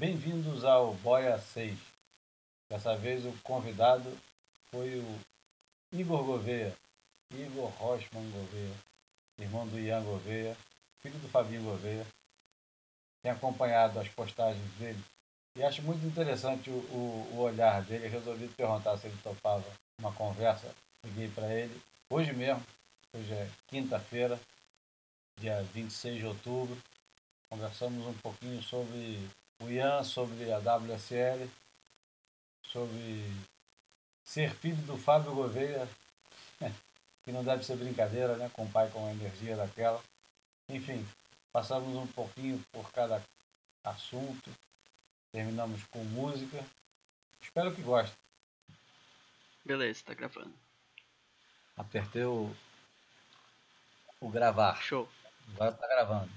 Bem-vindos ao Boia 6. Dessa vez o convidado foi o Igor Gouveia, Igor Rochman Gouveia, irmão do Ian Gouveia, filho do Fabinho Gouveia. Tem acompanhado as postagens dele e acho muito interessante o, o, o olhar dele. Resolvi perguntar se ele topava uma conversa. Liguei para ele hoje mesmo, hoje é quinta-feira, dia 26 de outubro. Conversamos um pouquinho sobre o Ian, sobre a WSL, sobre ser filho do Fábio Gouveia, que não deve ser brincadeira, né? Com o pai com a energia daquela. Enfim, passamos um pouquinho por cada assunto, terminamos com música. Espero que gostem. Beleza, tá gravando. Apertei o, o gravar. Show. Agora tá gravando.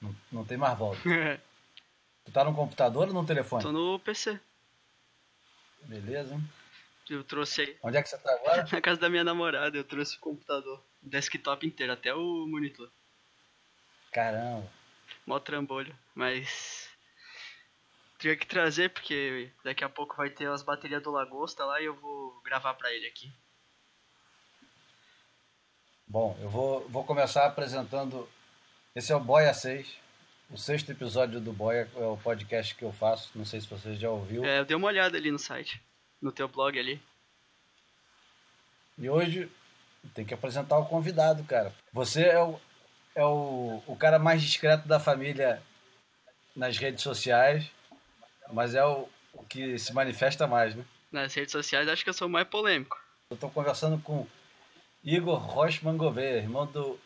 Não, não tem mais volta. tu tá no computador ou no telefone? Tô no PC. Beleza. Eu trouxe aí. Onde é que você tá agora? Na casa da minha namorada, eu trouxe o computador. O desktop inteiro, até o monitor. Caramba. Mó trambolho. Mas. Tinha que trazer, porque daqui a pouco vai ter as baterias do Lagosta lá e eu vou gravar pra ele aqui. Bom, eu vou, vou começar apresentando. Esse é o Boia 6, o sexto episódio do Boia, é o podcast que eu faço. Não sei se você já ouviu. É, eu dei uma olhada ali no site, no teu blog ali. E hoje tem que apresentar o convidado, cara. Você é o, é o, o cara mais discreto da família nas redes sociais, mas é o, o que se manifesta mais, né? Nas redes sociais acho que eu sou o mais polêmico. Eu tô conversando com Igor Rochman Gouveia, irmão do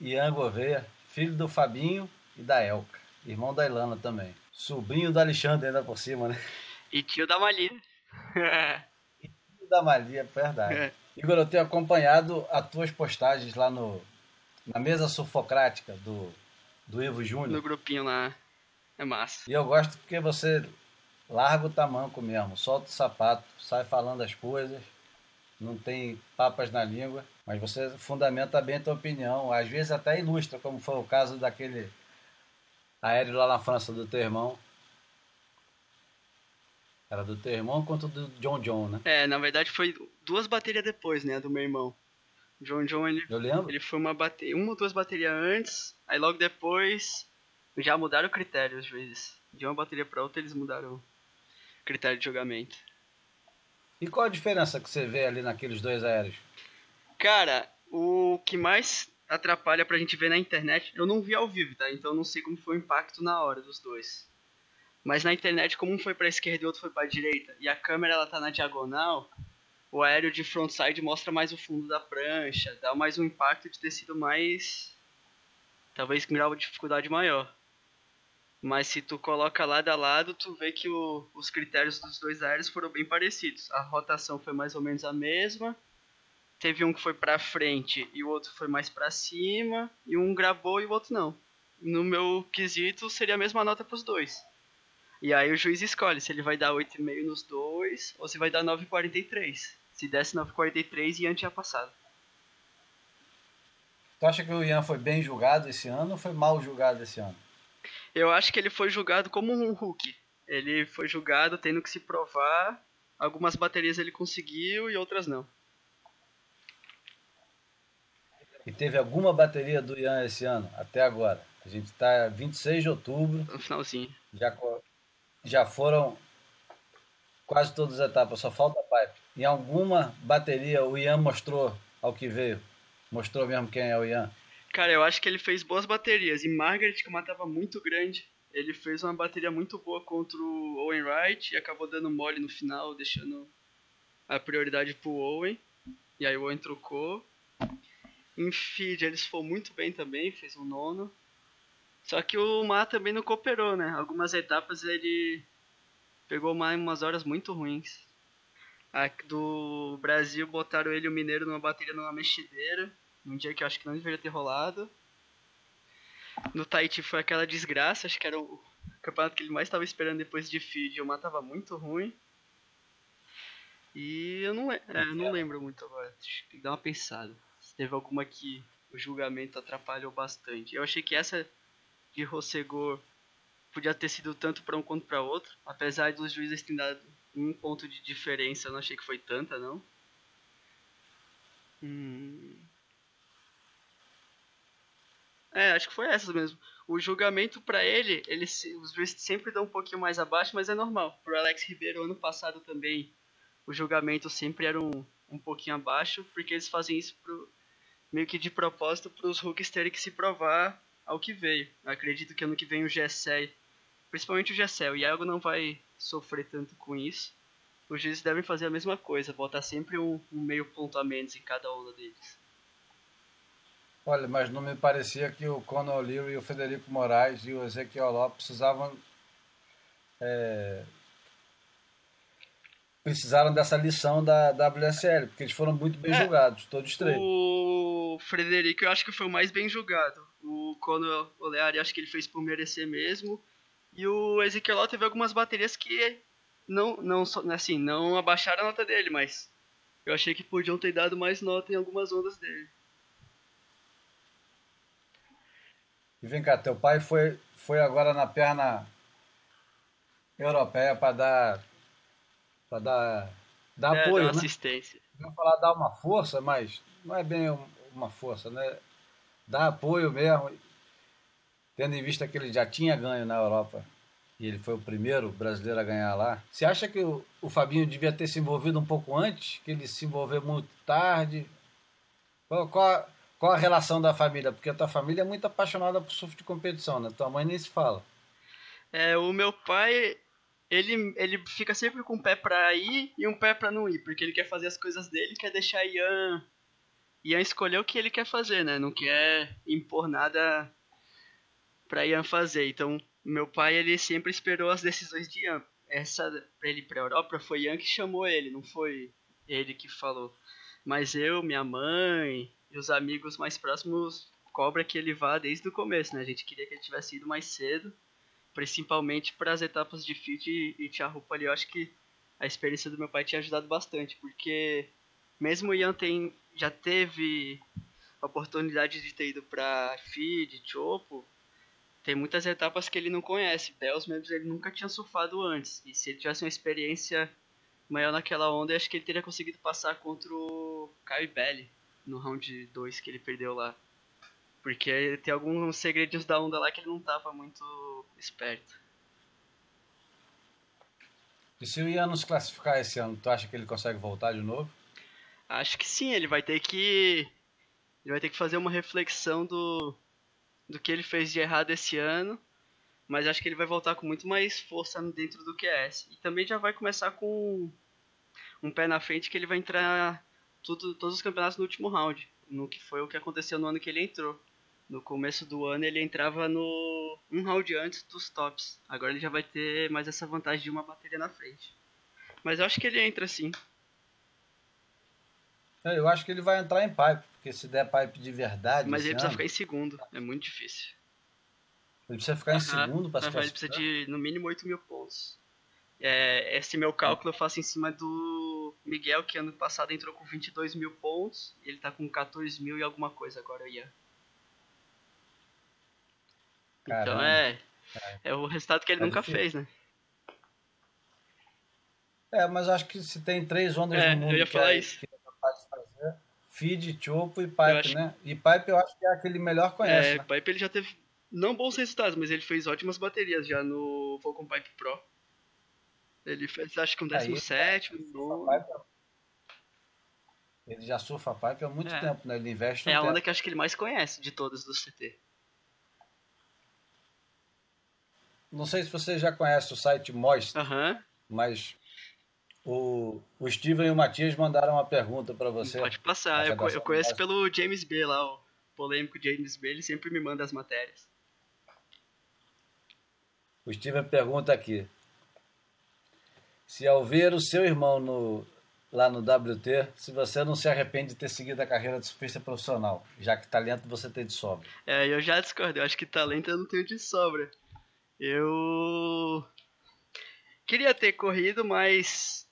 Ian Gouveia, filho do Fabinho e da Elka, irmão da Ilana também. Sobrinho do Alexandre ainda por cima, né? E tio da Malia. e tio da Malia, verdade. É. Igor, eu tenho acompanhado as tuas postagens lá no, na mesa sufocrática do, do Ivo Júnior. No grupinho lá. É massa. E eu gosto porque você larga o tamanco mesmo, solta o sapato, sai falando as coisas, não tem papas na língua, mas você fundamenta bem a tua opinião, às vezes até ilustra, como foi o caso daquele aéreo lá na França do teu irmão. Era do teu irmão quanto do John John, né? É, na verdade foi duas baterias depois, né, do meu irmão. John John, ele, Eu lembro. ele foi uma bateria, uma ou duas baterias antes, aí logo depois já mudaram o critério às vezes. De uma bateria para outra eles mudaram o critério de jogamento. E qual a diferença que você vê ali naqueles dois aéreos? Cara, o que mais atrapalha pra gente ver na internet, eu não vi ao vivo, tá? Então não sei como foi o impacto na hora dos dois. Mas na internet, como um foi pra esquerda e outro foi pra direita, e a câmera ela tá na diagonal, o aéreo de frontside mostra mais o fundo da prancha, dá mais um impacto de ter sido mais. talvez com dificuldade maior. Mas se tu coloca lado a lado, tu vê que o, os critérios dos dois aéreos foram bem parecidos. A rotação foi mais ou menos a mesma. Teve um que foi pra frente e o outro foi mais pra cima. E um gravou e o outro não. No meu quesito, seria a mesma nota pros dois. E aí o juiz escolhe se ele vai dar 8,5 nos dois ou se vai dar 9,43. Se desse 9,43, Ian tinha passado. Tu acha que o Ian foi bem julgado esse ano ou foi mal julgado esse ano? Eu acho que ele foi julgado como um Hulk. Ele foi julgado tendo que se provar. Algumas baterias ele conseguiu e outras não. E teve alguma bateria do Ian esse ano, até agora? A gente está 26 de outubro. No finalzinho. Já, já foram quase todas as etapas, só falta a pipe. Em alguma bateria o Ian mostrou ao que veio? Mostrou mesmo quem é o Ian? Cara, eu acho que ele fez boas baterias. E Margaret, que matava muito grande, ele fez uma bateria muito boa contra o Owen Wright e acabou dando mole no final, deixando a prioridade pro Owen. E aí o Owen trocou. Em feed ele foi muito bem também, fez um nono. Só que o Mar também não cooperou, né? Algumas etapas ele pegou mais umas horas muito ruins. A do Brasil botaram ele o Mineiro numa bateria numa mexideira num dia que eu acho que não deveria ter rolado. No Tahiti foi aquela desgraça, acho que era o campeonato que ele mais estava esperando depois de feed. O mar tava muito ruim. E eu não, é, eu não lembro muito agora, acho que dar uma pensada. Teve alguma que o julgamento atrapalhou bastante. Eu achei que essa de Rossegor podia ter sido tanto para um quanto para outro. Apesar dos juízes terem dado um ponto de diferença, eu não achei que foi tanta, não. Hum... É, acho que foi essas mesmo. O julgamento para ele, ele os juízes sempre dão um pouquinho mais abaixo, mas é normal. Pro Alex Ribeiro, ano passado também, o julgamento sempre era um, um pouquinho abaixo, porque eles fazem isso pro, meio que de propósito para os rookies terem que se provar ao que veio. Eu acredito que ano que vem o Gessé, principalmente o Gessé, o Iago não vai sofrer tanto com isso. Os juízes devem fazer a mesma coisa, botar sempre um, um meio ponto a menos em cada onda deles. Olha, mas não me parecia que o Conor O'Leary, o Federico Moraes e o Ezequiel Lopes precisavam é, precisaram dessa lição da WSL, porque eles foram muito bem é, julgados, todos três. O Frederico eu acho que foi o mais bem julgado. O Conor O'Leary acho que ele fez por merecer mesmo. E o Ezequiel teve algumas baterias que não, não, assim, não abaixaram a nota dele, mas eu achei que podiam ter dado mais nota em algumas ondas dele. E vem cá, teu pai foi, foi agora na perna europeia para dar para dar, dar é, apoio, dar né? assistência. Vou falar dar uma força, mas não é bem uma força, né? Dar apoio mesmo, tendo em vista que ele já tinha ganho na Europa e ele foi o primeiro brasileiro a ganhar lá. Você acha que o, o Fabinho devia ter se envolvido um pouco antes, que ele se envolveu muito tarde? Qual, qual, qual a relação da família? Porque a tua família é muito apaixonada por surf de competição, né? Tua mãe nem se fala. É, o meu pai, ele, ele fica sempre com um pé pra ir e um pé pra não ir, porque ele quer fazer as coisas dele, quer deixar Ian, Ian escolher o que ele quer fazer, né? Não quer impor nada pra Ian fazer. Então, meu pai, ele sempre esperou as decisões de Ian. Essa, pra ele ir pra Europa, foi Ian que chamou ele, não foi ele que falou. Mas eu, minha mãe, e os amigos mais próximos cobra que ele vá desde o começo, né? A gente queria que ele tivesse ido mais cedo, principalmente para as etapas de fit e, e Tiarupa ali. Eu acho que a experiência do meu pai tinha ajudado bastante, porque mesmo o Ian tem, já teve a oportunidade de ter ido para feed, Chopo, tem muitas etapas que ele não conhece. Bells mesmo ele nunca tinha surfado antes. E se ele tivesse uma experiência maior naquela onda, acho que ele teria conseguido passar contra o Caio Belli no round 2 que ele perdeu lá. Porque tem alguns segredinhos da onda lá que ele não tava muito esperto. E se o Ian nos classificar esse ano, tu acha que ele consegue voltar de novo? Acho que sim, ele vai ter que. Ele vai ter que fazer uma reflexão do, do que ele fez de errado esse ano. Mas acho que ele vai voltar com muito mais força dentro do QS. E também já vai começar com um pé na frente que ele vai entrar tudo, todos os campeonatos no último round, no que foi o que aconteceu no ano que ele entrou. No começo do ano ele entrava no um round antes dos tops. Agora ele já vai ter mais essa vantagem de uma bateria na frente. Mas eu acho que ele entra sim. É, eu acho que ele vai entrar em pipe, porque se der pipe de verdade. Mas ele precisa ano, ficar em segundo, é muito difícil. Ele precisa ficar em segundo para se Ele precisa de no mínimo 8 mil pontos. É, esse meu cálculo eu faço em cima do Miguel, que ano passado entrou com 22 mil pontos. Ele tá com 14 mil e alguma coisa agora, Ian. Então é, é o resultado que ele é nunca difícil. fez, né? É, mas acho que se tem três ondas é, no mundo eu ia falar que, é, isso. que é capaz de fazer, feed, chopo e pipe, acho... né? E pipe eu acho que é aquele melhor conhece. É, né? pipe ele já teve não bons resultados, mas ele fez ótimas baterias já no Vulcan Pipe Pro. Ele fez acho que um 17, um Ele já surfa pipe há muito é. tempo, né? Ele investe É a onda tempo. que acho que ele mais conhece de todas do CT. Não sei se você já conhece o site Moist, uhum. mas o, o Steven e o Matias mandaram uma pergunta para você. Pode passar, eu, eu conheço pelo James B lá, o polêmico James B, ele sempre me manda as matérias. O Steven pergunta aqui: se ao ver o seu irmão no, lá no WT, se você não se arrepende de ter seguido a carreira de surfista profissional, já que talento você tem de sobra. É, eu já discordo, eu acho que talento eu não tenho de sobra. Eu queria ter corrido, mas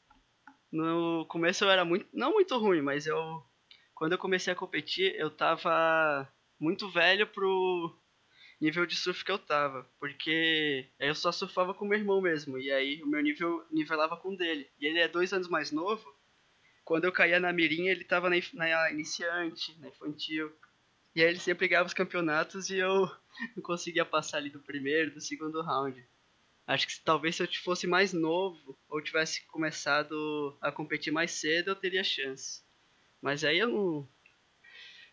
no começo eu era muito, não muito ruim, mas eu quando eu comecei a competir, eu tava muito velho pro nível de surf que eu tava. Porque eu só surfava com meu irmão mesmo. E aí o meu nível nivelava com o dele. E ele é dois anos mais novo. Quando eu caía na mirinha, ele tava na, na iniciante, na infantil. E aí ele sempre ganhava os campeonatos e eu não conseguia passar ali do primeiro, do segundo round. Acho que talvez se eu fosse mais novo ou tivesse começado a competir mais cedo, eu teria chance. Mas aí eu não.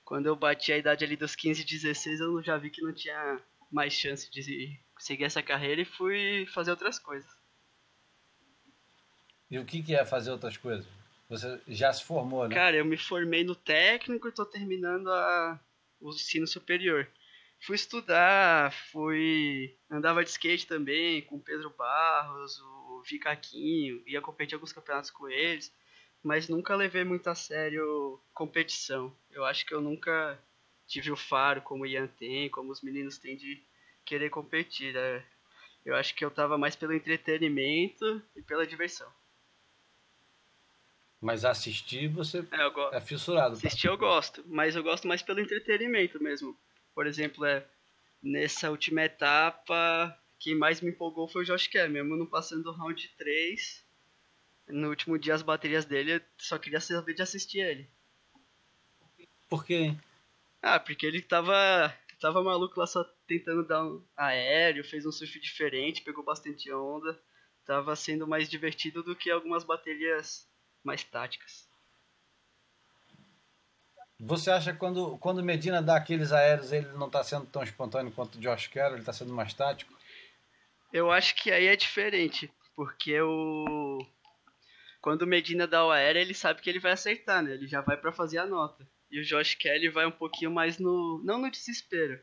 Quando eu bati a idade ali dos 15, 16, eu já vi que não tinha mais chance de seguir essa carreira e fui fazer outras coisas. E o que, que é fazer outras coisas? Você já se formou, né? Cara, eu me formei no técnico e tô terminando a, o ensino superior. Fui estudar, fui. andava de skate também com o Pedro Barros, o Vicaquinho, ia competir alguns campeonatos com eles, mas nunca levei muito a sério competição. Eu acho que eu nunca tive o faro como o Ian tem, como os meninos têm de querer competir. Né? Eu acho que eu tava mais pelo entretenimento e pela diversão. Mas assistir você é, é fissurado. Assistir eu gosto, mas eu gosto mais pelo entretenimento mesmo. Por exemplo, é, nessa última etapa, quem mais me empolgou foi o Josh Kerr, mesmo não passando do round 3. No último dia as baterias dele, eu só queria saber de assistir ele. Por quê? Ah, porque ele tava, tava maluco lá só tentando dar um aéreo, fez um surf diferente, pegou bastante onda. Tava sendo mais divertido do que algumas baterias mais táticas. Você acha que quando, quando Medina dá aqueles aéreos, ele não está sendo tão espontâneo quanto o Josh Carroll, ele está sendo mais tático? Eu acho que aí é diferente, porque o quando o Medina dá o aéreo, ele sabe que ele vai acertar, né? Ele já vai para fazer a nota. E o Josh Kelly vai um pouquinho mais no não no desespero,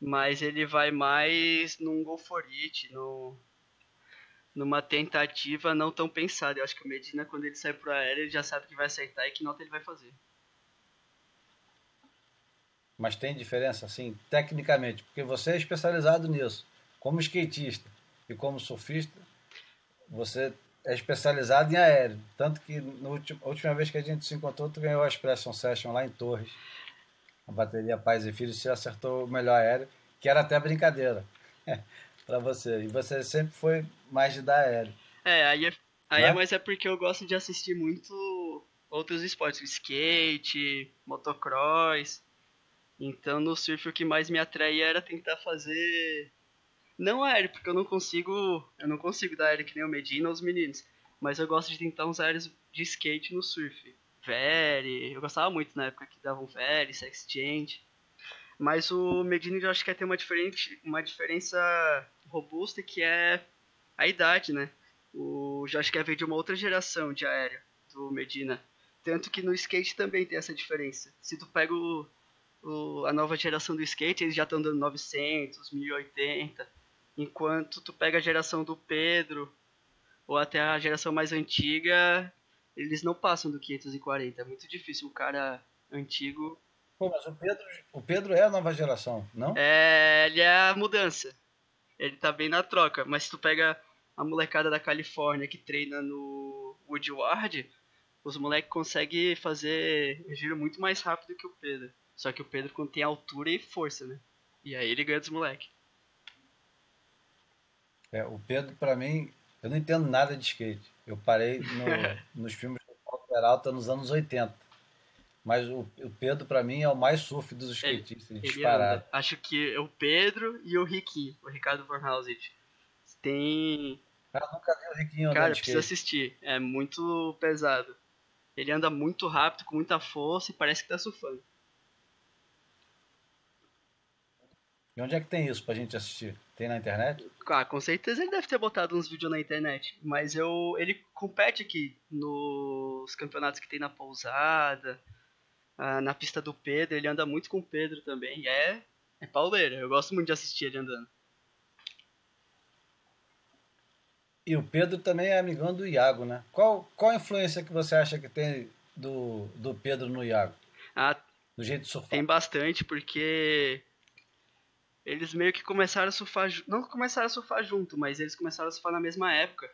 mas ele vai mais num go for it, no numa tentativa não tão pensada. Eu acho que o Medina, quando ele sai pro aéreo, ele já sabe que vai acertar e que nota ele vai fazer. Mas tem diferença, assim, tecnicamente, porque você é especializado nisso. Como skatista e como surfista, você é especializado em aéreo. Tanto que no último, a última vez que a gente se encontrou, tu ganhou a Expression Session lá em Torres. A bateria Pais e Filhos, você acertou o melhor aéreo, que era até brincadeira. para você. E você sempre foi mais de dar aéreo. É, aí, é, aí é, mas é porque eu gosto de assistir muito outros esportes, skate, motocross. Então no surf o que mais me atraía era tentar fazer não aéreo, porque eu não consigo, eu não consigo dar aéreo que nem o Medina ou os meninos, mas eu gosto de tentar uns aéreos de skate no surf. Very, eu gostava muito na época que davam Very, Sex Change. Mas o Medina eu acho que ter uma, diferente, uma diferença robusta que é a idade, né? O Kevin veio de uma outra geração de aéreo do Medina. Tanto que no skate também tem essa diferença. Se tu pega o, o, a nova geração do skate, eles já estão dando 900, 1080. Enquanto tu pega a geração do Pedro, ou até a geração mais antiga, eles não passam do 540. É muito difícil um cara antigo. Pô, mas o Pedro, o Pedro é a nova geração, não? É, ele é a mudança ele tá bem na troca. Mas se tu pega a molecada da Califórnia que treina no Woodward, os moleques conseguem fazer giro muito mais rápido que o Pedro. Só que o Pedro tem altura e força, né? E aí ele ganha dos moleques. É, o Pedro, pra mim, eu não entendo nada de skate. Eu parei no, nos filmes do Paulo Peralta nos anos 80. Mas o, o Pedro, para mim, é o mais surf dos skatistas, disparado. Acho que é o Pedro e o Ricky, o Ricardo Van Houset. Tem. Cara, nunca vi o Riquinho Cara, precisa assistir. É muito pesado. Ele anda muito rápido, com muita força e parece que tá surfando. E onde é que tem isso pra gente assistir? Tem na internet? Ah, com certeza ele deve ter botado uns vídeos na internet. Mas eu. ele compete aqui nos campeonatos que tem na pousada ah, na pista do Pedro, ele anda muito com o Pedro também. E é, é pauleira, eu gosto muito de assistir ele andando. E o Pedro também é amigão do Iago, né? Qual, qual a influência que você acha que tem do, do Pedro no Iago? Ah, do jeito de surfar? Tem bastante, porque eles meio que começaram a surfar, não começaram a surfar junto, mas eles começaram a surfar na mesma época.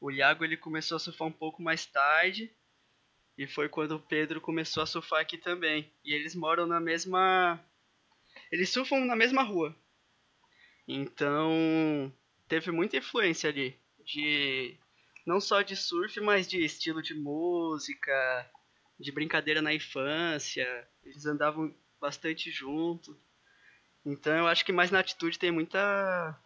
O Iago ele começou a surfar um pouco mais tarde e foi quando o Pedro começou a surfar aqui também. E eles moram na mesma. Eles surfam na mesma rua. Então, teve muita influência ali. De não só de surf, mas de estilo de música, de brincadeira na infância. Eles andavam bastante junto. Então eu acho que mais na atitude tem muita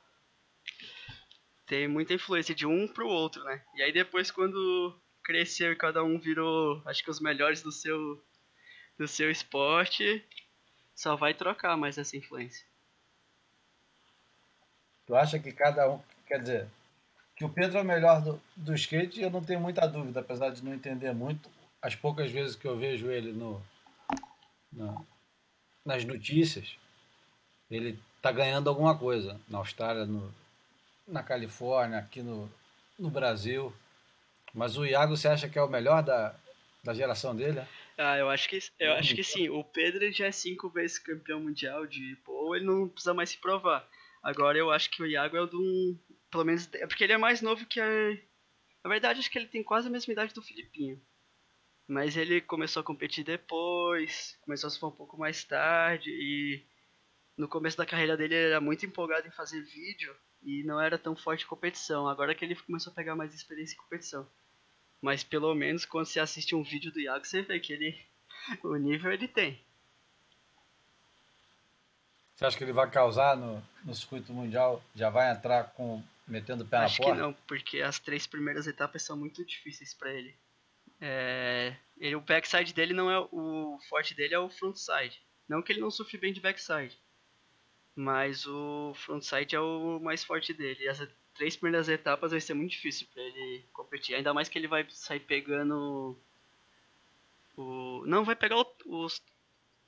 tem muita influência de um pro outro, né? E aí depois quando cresceu e cada um virou, acho que os melhores do seu do seu esporte, só vai trocar mais essa influência. Tu acha que cada um, quer dizer, que o Pedro é o melhor do, do skate, eu não tenho muita dúvida, apesar de não entender muito. As poucas vezes que eu vejo ele no, no nas notícias, ele tá ganhando alguma coisa. Na Austrália, no, na Califórnia, aqui no, no Brasil. Mas o Iago, você acha que é o melhor da, da geração dele? Ah, eu acho que eu acho que sim. O Pedro já é cinco vezes campeão mundial de pô, ele não precisa mais se provar. Agora eu acho que o Iago é o do pelo menos é porque ele é mais novo que a na verdade acho que ele tem quase a mesma idade do Filipinho. Mas ele começou a competir depois, começou a surfar um pouco mais tarde e no começo da carreira dele ele era muito empolgado em fazer vídeo e não era tão forte em competição. Agora que ele começou a pegar mais experiência em competição. Mas pelo menos quando você assiste um vídeo do Iago, você vê que ele o nível ele tem. Você acha que ele vai causar no, no circuito mundial? Já vai entrar com metendo o pé Acho na porta? Acho que não, porque as três primeiras etapas são muito difíceis para ele. É, ele. O backside dele não é o forte dele é o frontside. Não que ele não sofre bem de backside, mas o frontside é o mais forte dele. E as três primeiras etapas vai ser muito difícil para ele competir, ainda mais que ele vai sair pegando o não vai pegar os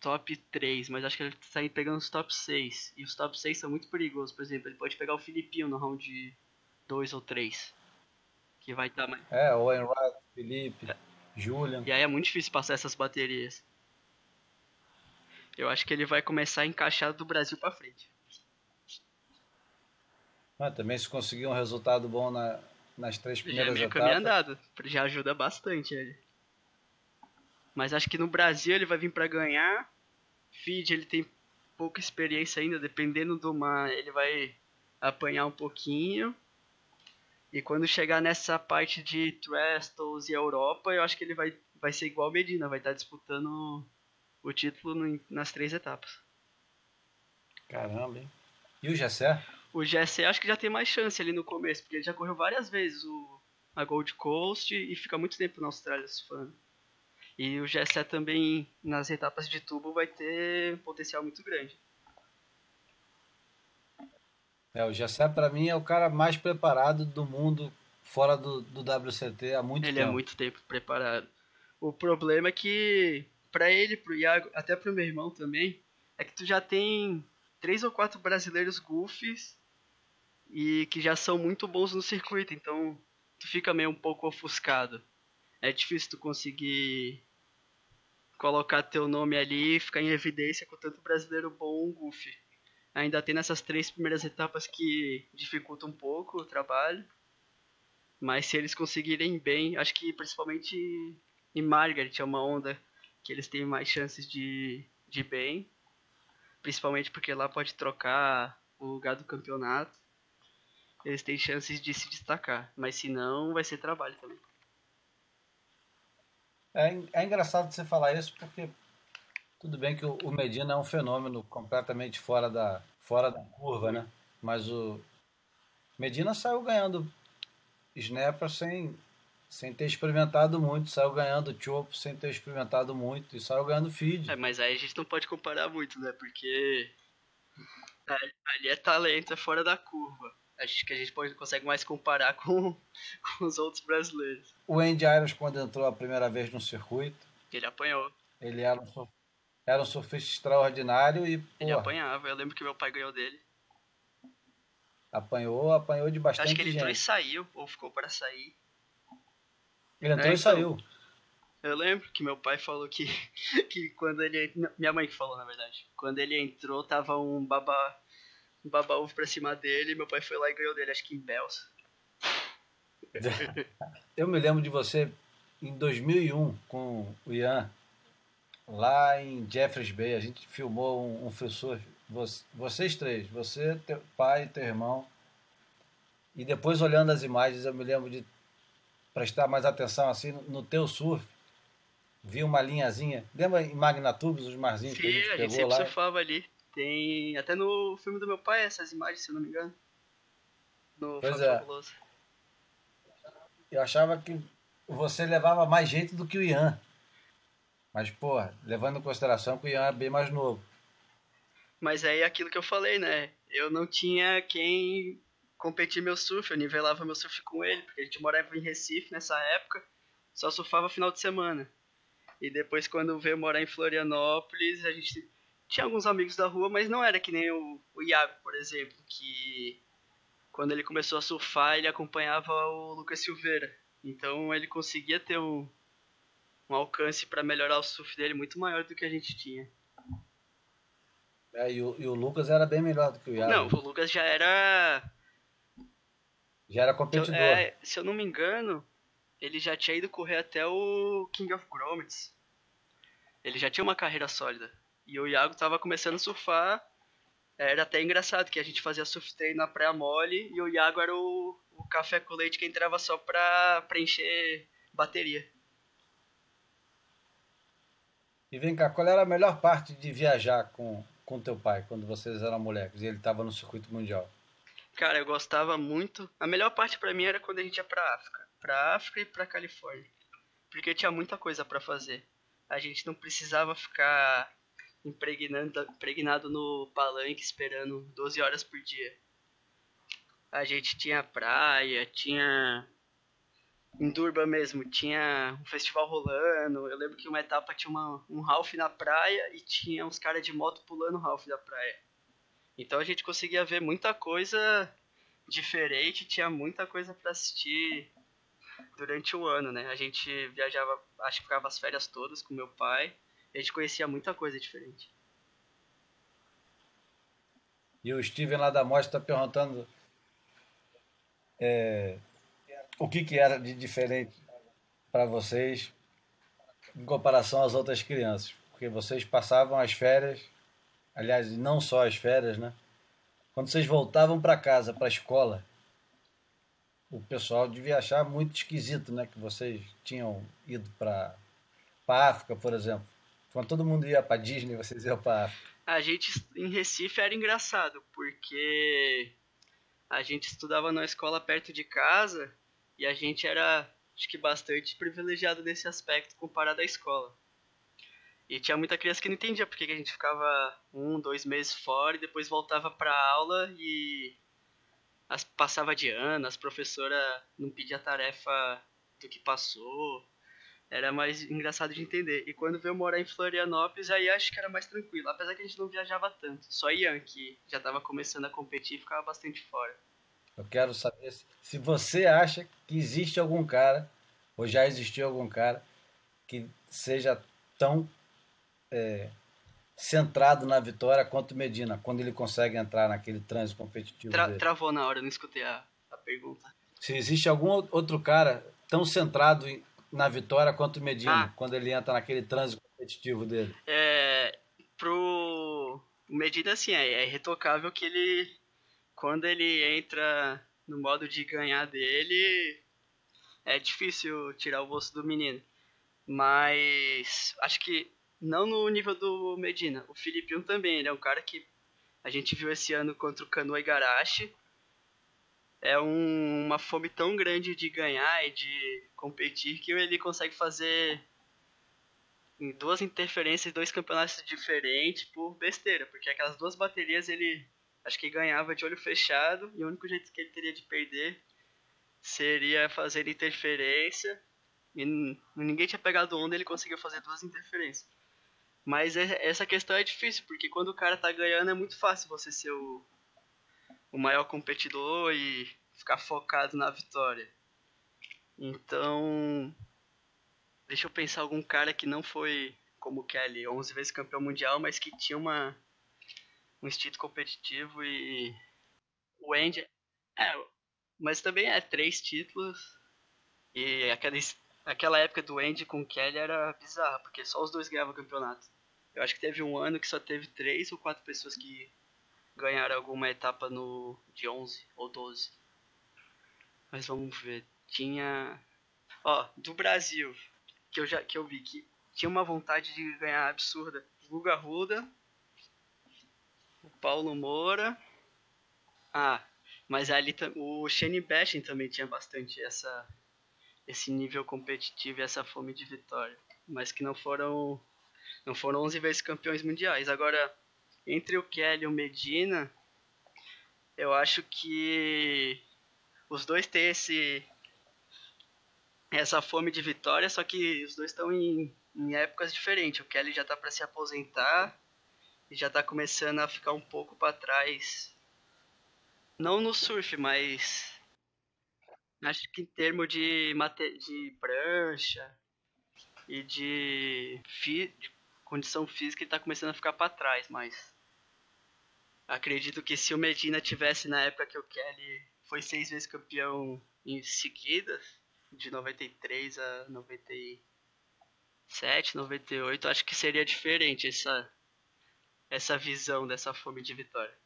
top 3, mas acho que ele sai pegando os top 6. E os top 6 são muito perigosos. Por exemplo, ele pode pegar o Filipinho no round 2 ou 3. Que vai estar tá mais. É, o Enrad, Felipe, é. Julian. E aí é muito difícil passar essas baterias. Eu acho que ele vai começar a encaixar do Brasil para frente. Mas também se conseguir um resultado bom na, nas três primeiras já é etapas. Já andado, já ajuda bastante ele. Mas acho que no Brasil ele vai vir para ganhar. Feed ele tem pouca experiência ainda, dependendo do mar, ele vai apanhar um pouquinho. E quando chegar nessa parte de Trestles e Europa, eu acho que ele vai, vai ser igual Medina, vai estar disputando o título nas três etapas. Caramba, hein? E o Gessé? O Gessé acho que já tem mais chance ali no começo, porque ele já correu várias vezes o, a Gold Coast e fica muito tempo na Austrália surfando. E o Gessé também, nas etapas de tubo, vai ter um potencial muito grande. É, o Gessé para mim é o cara mais preparado do mundo fora do, do WCT há muito ele tempo. Ele é muito tempo preparado. O problema é que para ele, pro Iago, até pro meu irmão também, é que tu já tem três ou quatro brasileiros goofies e que já são muito bons no circuito, então tu fica meio um pouco ofuscado. É difícil tu conseguir colocar teu nome ali e ficar em evidência com tanto brasileiro bom, Goofy. Ainda tem nessas três primeiras etapas que dificultam um pouco o trabalho. Mas se eles conseguirem bem, acho que principalmente em Margaret é uma onda que eles têm mais chances de, de bem. Principalmente porque lá pode trocar o lugar do campeonato. Eles têm chances de se destacar. Mas se não, vai ser trabalho também. É, é engraçado você falar isso porque tudo bem que o, o Medina é um fenômeno completamente fora da, fora da curva, né? Mas o Medina saiu ganhando snapper sem, sem ter experimentado muito, saiu ganhando chop sem ter experimentado muito e saiu ganhando feed. É, mas aí a gente não pode comparar muito, né? Porque ali é talento, é fora da curva acho que a gente pode, consegue mais comparar com, com os outros brasileiros. O Andy Irons, quando entrou a primeira vez no circuito, ele apanhou. Ele era um, era um surfista extraordinário e. Ele apanhava, eu lembro que meu pai ganhou dele. Apanhou, apanhou de bastante. Acho que ele gente. entrou e saiu, ou ficou para sair. Ele entrou é, e então, saiu. Eu lembro que meu pai falou que, que quando ele. Minha mãe que falou, na verdade. Quando ele entrou, tava um baba baba ovo pra cima dele, meu pai foi lá e ganhou dele, acho que em Bells. Eu me lembro de você em 2001 com o Ian. lá em Jeffreys Bay. A gente filmou um, um surf. Vocês três, você, teu pai, teu irmão. E depois olhando as imagens, eu me lembro de prestar mais atenção assim no teu surf. Vi uma linhazinha. Lembra em Magnatubes, os marzinhos Sim, que a gente a pegou gente sempre lá? surfava ali. Tem até no filme do meu pai essas imagens, se eu não me engano. No Pois Fábio é. Fabuloso. Eu achava que você levava mais jeito do que o Ian. Mas, porra, levando em consideração que o Ian é bem mais novo. Mas aí é aquilo que eu falei, né? Eu não tinha quem competir meu surf, eu nivelava meu surf com ele, porque a gente morava em Recife nessa época, só surfava final de semana. E depois quando veio morar em Florianópolis, a gente tinha alguns amigos da rua, mas não era que nem o, o Iago, por exemplo, que quando ele começou a surfar, ele acompanhava o Lucas Silveira. Então ele conseguia ter um, um alcance para melhorar o surf dele muito maior do que a gente tinha. É, e, o, e o Lucas era bem melhor do que o Iago. Não, o Lucas já era Já era eu, competidor. é, se eu não me engano, ele já tinha ido correr até o King of Grommets. Ele já tinha uma carreira sólida. E o Iago tava começando a surfar. Era até engraçado que a gente fazia surf train na praia mole e o Iago era o, o café com leite que entrava só pra preencher bateria. E vem cá, qual era a melhor parte de viajar com, com teu pai quando vocês eram moleques e ele estava no circuito mundial? Cara, eu gostava muito. A melhor parte pra mim era quando a gente ia pra África. Pra África e pra Califórnia. Porque tinha muita coisa pra fazer. A gente não precisava ficar impregnando, impregnado no palanque esperando 12 horas por dia. A gente tinha praia, tinha. Em Durban mesmo, tinha um festival rolando. Eu lembro que uma etapa tinha uma, um Ralph na praia e tinha uns caras de moto pulando o Ralph da praia. Então a gente conseguia ver muita coisa diferente, tinha muita coisa para assistir durante o ano, né? A gente viajava, acho que ficava as férias todas com meu pai, a gente conhecia muita coisa diferente. E o Steven lá da mostra está perguntando é, o que, que era de diferente para vocês em comparação às outras crianças. Porque vocês passavam as férias, aliás, não só as férias, né? Quando vocês voltavam para casa, para a escola, o pessoal devia achar muito esquisito, né? Que vocês tinham ido para a África, por exemplo. Quando todo mundo ia para Disney, vocês iam África. A gente em Recife era engraçado, porque a gente estudava numa escola perto de casa e a gente era, acho que bastante privilegiado nesse aspecto comparado à escola. E tinha muita criança que não entendia porque que a gente ficava um, dois meses fora e depois voltava pra aula e as, passava de ano, as professoras não pediam tarefa do que passou. Era mais engraçado de entender. E quando veio morar em Florianópolis, aí acho que era mais tranquilo. Apesar que a gente não viajava tanto. Só Ian, que já estava começando a competir, ficava bastante fora. Eu quero saber se, se você acha que existe algum cara, ou já existiu algum cara, que seja tão é, centrado na vitória quanto o Medina, quando ele consegue entrar naquele trânsito competitivo Tra dele. travou na hora, não escutei a, a pergunta. Se existe algum outro cara tão centrado em- na vitória quanto o Medina, Ah. quando ele entra naquele trânsito competitivo dele. É, pro Medina, assim, é, é irretocável que ele, quando ele entra no modo de ganhar dele, é difícil tirar o bolso do menino. Mas acho que não no nível do Medina. O Filipinho também, ele é um cara que a gente viu esse ano contra o Kanoa Igarashi. É um- uma fome tão grande de ganhar e de competir que ele consegue fazer em duas interferências, dois campeonatos diferentes por besteira, porque aquelas duas baterias ele acho que ganhava de olho fechado e o único jeito que ele teria de perder seria fazer interferência e ninguém tinha pegado onda ele conseguiu fazer duas interferências. Mas é- essa questão é difícil, porque quando o cara tá ganhando é muito fácil você ser o, o maior competidor e ficar focado na vitória. Então, Deixa eu pensar algum cara que não foi como o Kelly, 11 vezes campeão mundial, mas que tinha uma um instinto competitivo e o Andy é, mas também é três títulos e aquela aquela época do Andy com o Kelly era bizarra, porque só os dois ganhavam campeonato. Eu acho que teve um ano que só teve três ou quatro pessoas que ganharam alguma etapa no de 11 ou 12. Mas vamos ver. Tinha. Ó, do Brasil, que eu já que eu vi que tinha uma vontade de ganhar absurda. Guga Ruda, o Paulo Moura. Ah, mas ali o Shane Bashin também tinha bastante essa esse nível competitivo e essa fome de vitória, mas que não foram não foram 11 vezes campeões mundiais. Agora, entre o Kelly e o Medina, eu acho que os dois têm esse essa fome de vitória, só que os dois estão em, em épocas diferentes. O Kelly já está para se aposentar e já está começando a ficar um pouco para trás. Não no surf, mas acho que em termos de, de prancha e de, fi de condição física ele está começando a ficar para trás, mas acredito que se o Medina tivesse na época que o Kelly foi seis vezes campeão em seguida, de 93 a 97, 98, acho que seria diferente essa, essa visão dessa fome de vitória.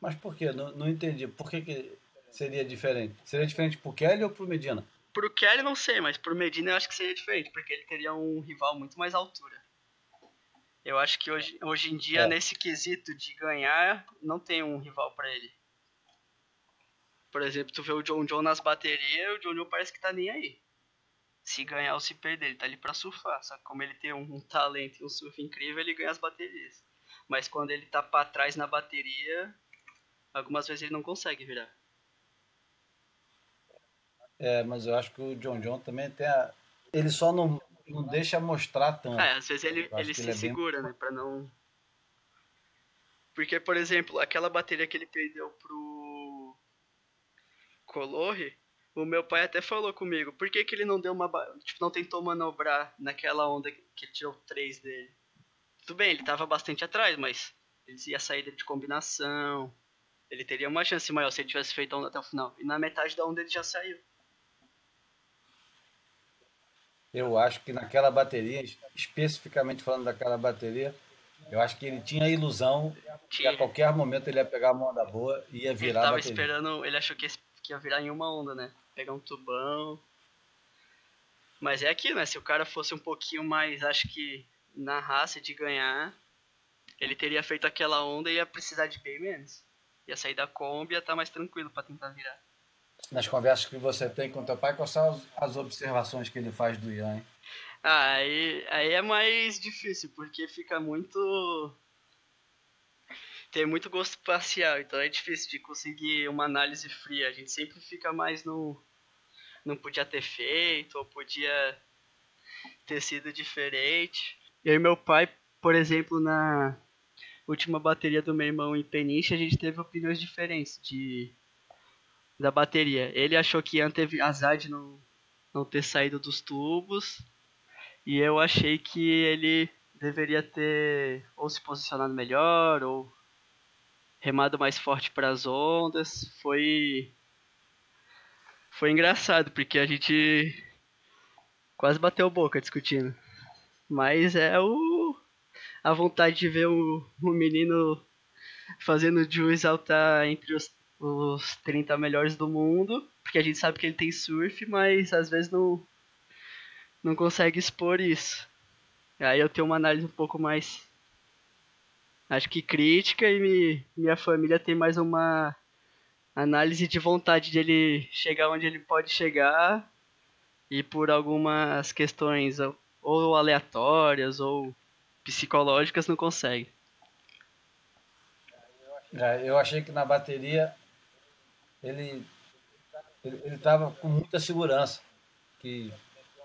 Mas por que? Não, não entendi. Por que, que seria diferente? Seria diferente pro Kelly ou pro Medina? Pro Kelly não sei, mas pro Medina eu acho que seria diferente, porque ele teria um rival muito mais altura. Eu acho que hoje, hoje em dia, é. nesse quesito de ganhar, não tem um rival para ele. Por exemplo, tu vê o John John nas baterias, o John John parece que tá nem aí. Se ganhar ou se perder, ele tá ali pra surfar. Só que como ele tem um, um talento e um surf incrível, ele ganha as baterias. Mas quando ele tá pra trás na bateria, algumas vezes ele não consegue virar. É, mas eu acho que o John John também tem a... Ele só não, não deixa mostrar tanto. É, às vezes ele, ele se ele é segura, bem... né? Pra não... Porque, por exemplo, aquela bateria que ele perdeu pro Colorre, o meu pai até falou comigo, por que, que ele não deu uma. Tipo, não tentou manobrar naquela onda que ele tirou três dele? Tudo bem, ele tava bastante atrás, mas ele ia sair de combinação. Ele teria uma chance maior se ele tivesse feito a onda até o final. E na metade da onda ele já saiu. Eu acho que naquela bateria, especificamente falando daquela bateria, eu acho que ele tinha a ilusão que a qualquer momento ele ia pegar uma onda boa e ia virar ele tava bateria. esperando, ele achou que que ia virar em uma onda, né? Pegar um tubão. Mas é aquilo, né? Se o cara fosse um pouquinho mais, acho que na raça de ganhar, ele teria feito aquela onda e ia precisar de bem menos. Ia sair da Kombi e ia estar tá mais tranquilo para tentar virar. Nas conversas que você tem com teu pai, quais são as observações que ele faz do Ian? Hein? Ah, aí, aí é mais difícil, porque fica muito tem muito gosto parcial, então é difícil de conseguir uma análise fria. A gente sempre fica mais no. Não podia ter feito, ou podia ter sido diferente. E aí, meu pai, por exemplo, na última bateria do meu irmão em Peniche, a gente teve opiniões diferentes de da bateria. Ele achou que Ian teve azar de não, não ter saído dos tubos. E eu achei que ele deveria ter ou se posicionado melhor ou remado mais forte para as ondas. Foi foi engraçado porque a gente quase bateu boca discutindo. Mas é o a vontade de ver o, o menino fazendo juiz altar entre os, os 30 melhores do mundo, porque a gente sabe que ele tem surf, mas às vezes não não consegue expor isso. Aí eu tenho uma análise um pouco mais acho que crítica e me, minha família tem mais uma análise de vontade de ele chegar onde ele pode chegar e por algumas questões ou aleatórias ou psicológicas não consegue. É, eu achei que na bateria ele ele estava com muita segurança que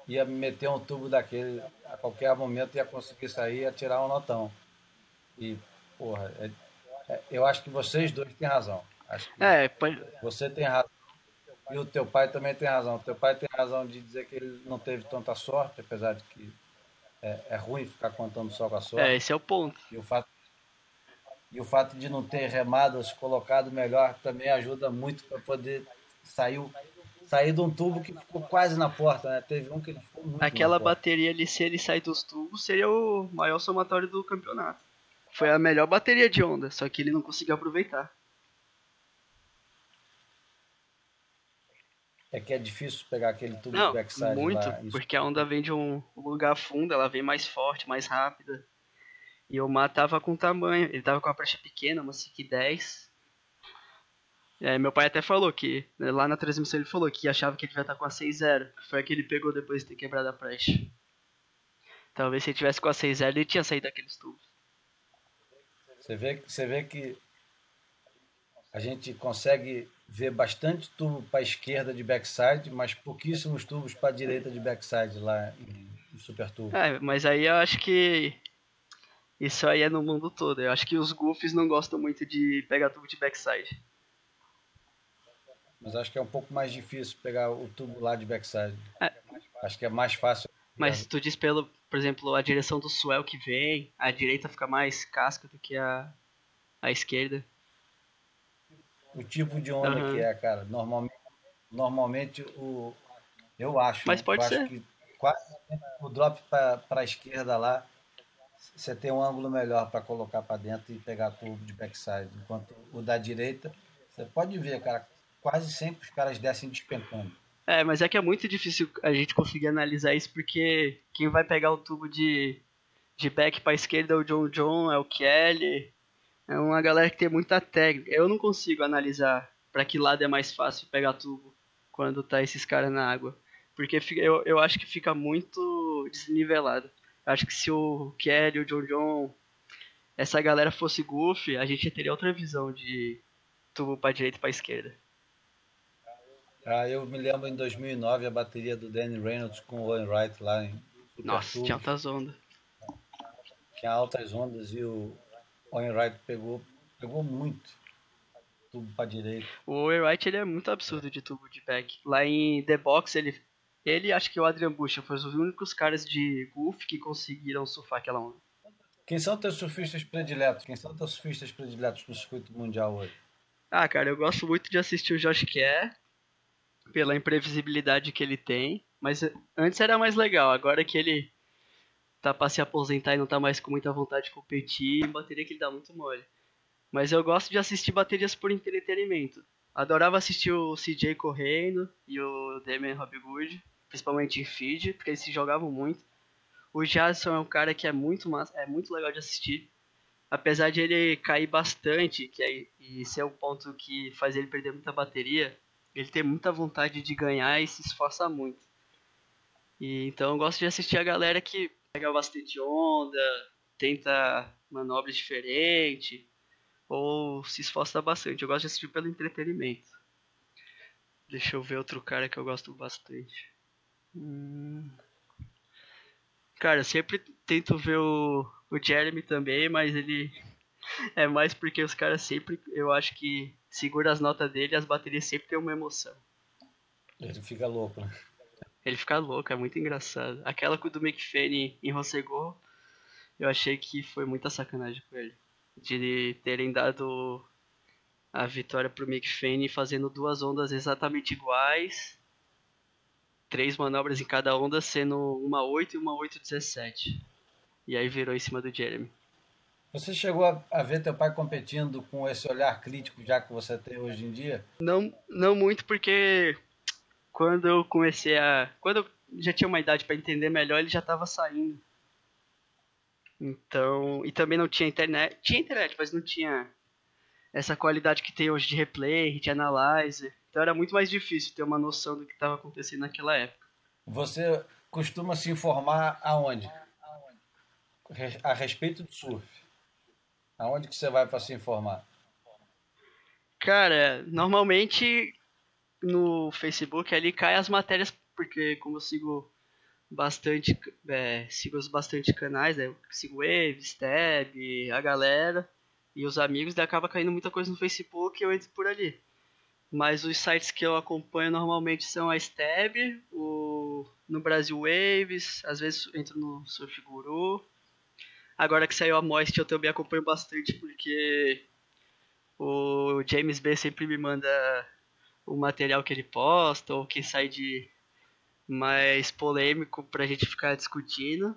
ia meter um tubo daquele a qualquer momento ia conseguir sair e tirar um notão. E porra, é, é, eu acho que vocês dois têm razão. É, pode... você tem razão e o teu pai também tem razão. O teu pai tem razão de dizer que ele não teve tanta sorte, apesar de que é, é ruim ficar contando só com a sorte. É, esse é o ponto. E o fato, e o fato de não ter remadas colocado melhor também ajuda muito para poder sair, sair de um tubo que ficou quase na porta, né? Teve um que ele ficou muito Aquela bateria ali, se ele sair dos tubos, seria o maior somatório do campeonato. Foi a melhor bateria de onda, só que ele não conseguiu aproveitar. É que é difícil pegar aquele tubo não, de backside muito, lá. porque a onda vem de um lugar fundo, ela vem mais forte, mais rápida. E o Mar tava com tamanho, ele tava com a prancha pequena, uma SIC 10. É, meu pai até falou que, né, lá na transmissão ele falou que achava que ele devia estar com a 6.0, que foi a que ele pegou depois de ter quebrado a prancha. Talvez se ele tivesse com a 6.0 ele tinha saído daqueles tubos. Você vê, você vê que a gente consegue ver bastante tubo para a esquerda de backside, mas pouquíssimos tubos para a direita de backside lá em, em Super Tubo. É, mas aí eu acho que isso aí é no mundo todo. Eu acho que os goofs não gostam muito de pegar tubo de backside. Mas acho que é um pouco mais difícil pegar o tubo lá de backside. É. Acho que é mais fácil. Mas tu diz pelo, por exemplo, a direção do swell que vem, a direita fica mais casca do que a, a esquerda. O tipo de onda Uhum. que é, cara. Normalmente, normalmente o, eu acho. Mas pode ser. Quase o drop para a esquerda lá, você tem um ângulo melhor para colocar para dentro e pegar tubo de backside. Enquanto o da direita, você pode ver, cara, quase sempre os caras descem despencando. É, mas é que é muito difícil a gente conseguir analisar isso porque quem vai pegar o tubo de, de back pra esquerda é o John John, é o Kelly. É uma galera que tem muita técnica. Eu não consigo analisar pra que lado é mais fácil pegar tubo quando tá esses caras na água. Porque eu, eu acho que fica muito desnivelado. Acho que se o Kelly, o John John, essa galera fosse goofy, a gente teria outra visão de tubo pra direita e pra esquerda. Ah, eu me lembro em 2009 a bateria do Danny Reynolds com o Owen Wright lá em Super Nossa, tinha altas ondas. tinha altas ondas e o Owen Wright pegou, pegou muito tubo para direita. O Owen Wright ele é muito absurdo de tubo de back. Lá em The Box ele ele acho que o Adrian Bucha foram os únicos caras de golf que conseguiram surfar aquela onda. Quem são teus surfistas prediletos? Quem são teus surfistas prediletos no circuito mundial hoje? Ah, cara, eu gosto muito de assistir o Josh Kerr pela imprevisibilidade que ele tem, mas antes era mais legal, agora que ele tá pra se aposentar e não tá mais com muita vontade de competir, bateria que ele dá muito mole. Mas eu gosto de assistir baterias por entretenimento. Adorava assistir o CJ correndo e o Damian Hobgood, principalmente em feed, porque eles se jogavam muito. O Jadson é um cara que é muito massa, é muito legal de assistir. Apesar de ele cair bastante, que é, e ser um ponto que faz ele perder muita bateria, ele tem muita vontade de ganhar e se esforça muito. E, então eu gosto de assistir a galera que pega bastante onda, tenta manobras diferentes, ou se esforça bastante. Eu gosto de assistir pelo entretenimento. Deixa eu ver outro cara que eu gosto bastante. Hum... Cara, eu sempre tento ver o, o Jeremy também, mas ele é mais porque os caras sempre, eu acho que segura as notas dele as baterias sempre tem uma emoção. Ele fica louco, né? Ele fica louco, é muito engraçado. Aquela do McFane em Rossegor, eu achei que foi muita sacanagem com ele. De terem dado a vitória pro McFane fazendo duas ondas exatamente iguais. Três manobras em cada onda, sendo uma 8 e uma 8,17. E aí virou em cima do Jeremy. Você chegou a, a ver teu pai competindo com esse olhar crítico já que você tem hoje em dia? Não, não muito porque quando eu comecei a. Quando eu já tinha uma idade para entender melhor, ele já estava saindo. Então. E também não tinha internet. Tinha internet, mas não tinha essa qualidade que tem hoje de replay, de analyzer. Então era muito mais difícil ter uma noção do que estava acontecendo naquela época. Você costuma se informar aonde? A respeito do surf. Aonde que você vai para se informar? Cara, normalmente no Facebook ali cai as matérias, porque como eu sigo bastante, é, sigo bastante canais, né? Eu sigo Wave, Stab, a galera e os amigos, daí acaba caindo muita coisa no Facebook e eu entro por ali. Mas os sites que eu acompanho normalmente são a Stab, o no Brasil Waves, às vezes entro no Surf Guru. Agora que saiu a Moist eu também acompanho bastante porque o James B sempre me manda o material que ele posta ou que sai de mais polêmico pra gente ficar discutindo.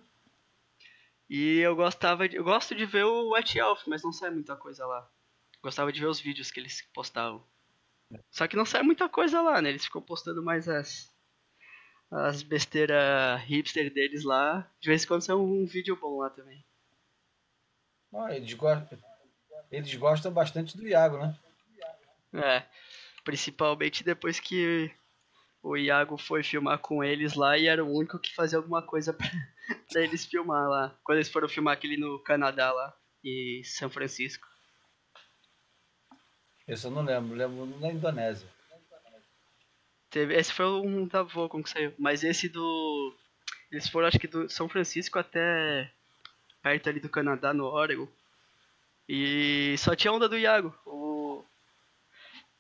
E eu gostava de, eu gosto de ver o White Elf, mas não sai muita coisa lá. Gostava de ver os vídeos que eles postavam. Só que não sai muita coisa lá, né? Eles ficam postando mais as as besteiras hipster deles lá. De vez em quando sai um, um vídeo bom lá também. Ah, eles, gostam, eles gostam bastante do Iago, né? É. Principalmente depois que o Iago foi filmar com eles lá e era o único que fazia alguma coisa pra, pra eles filmar lá. Quando eles foram filmar aquele no Canadá lá e São Francisco. Esse eu não lembro, lembro na Indonésia. Teve, esse foi um da Volcom que saiu, mas esse do. Eles foram acho que do São Francisco até perto ali do Canadá, no Oregon. E só tinha onda do Iago. O...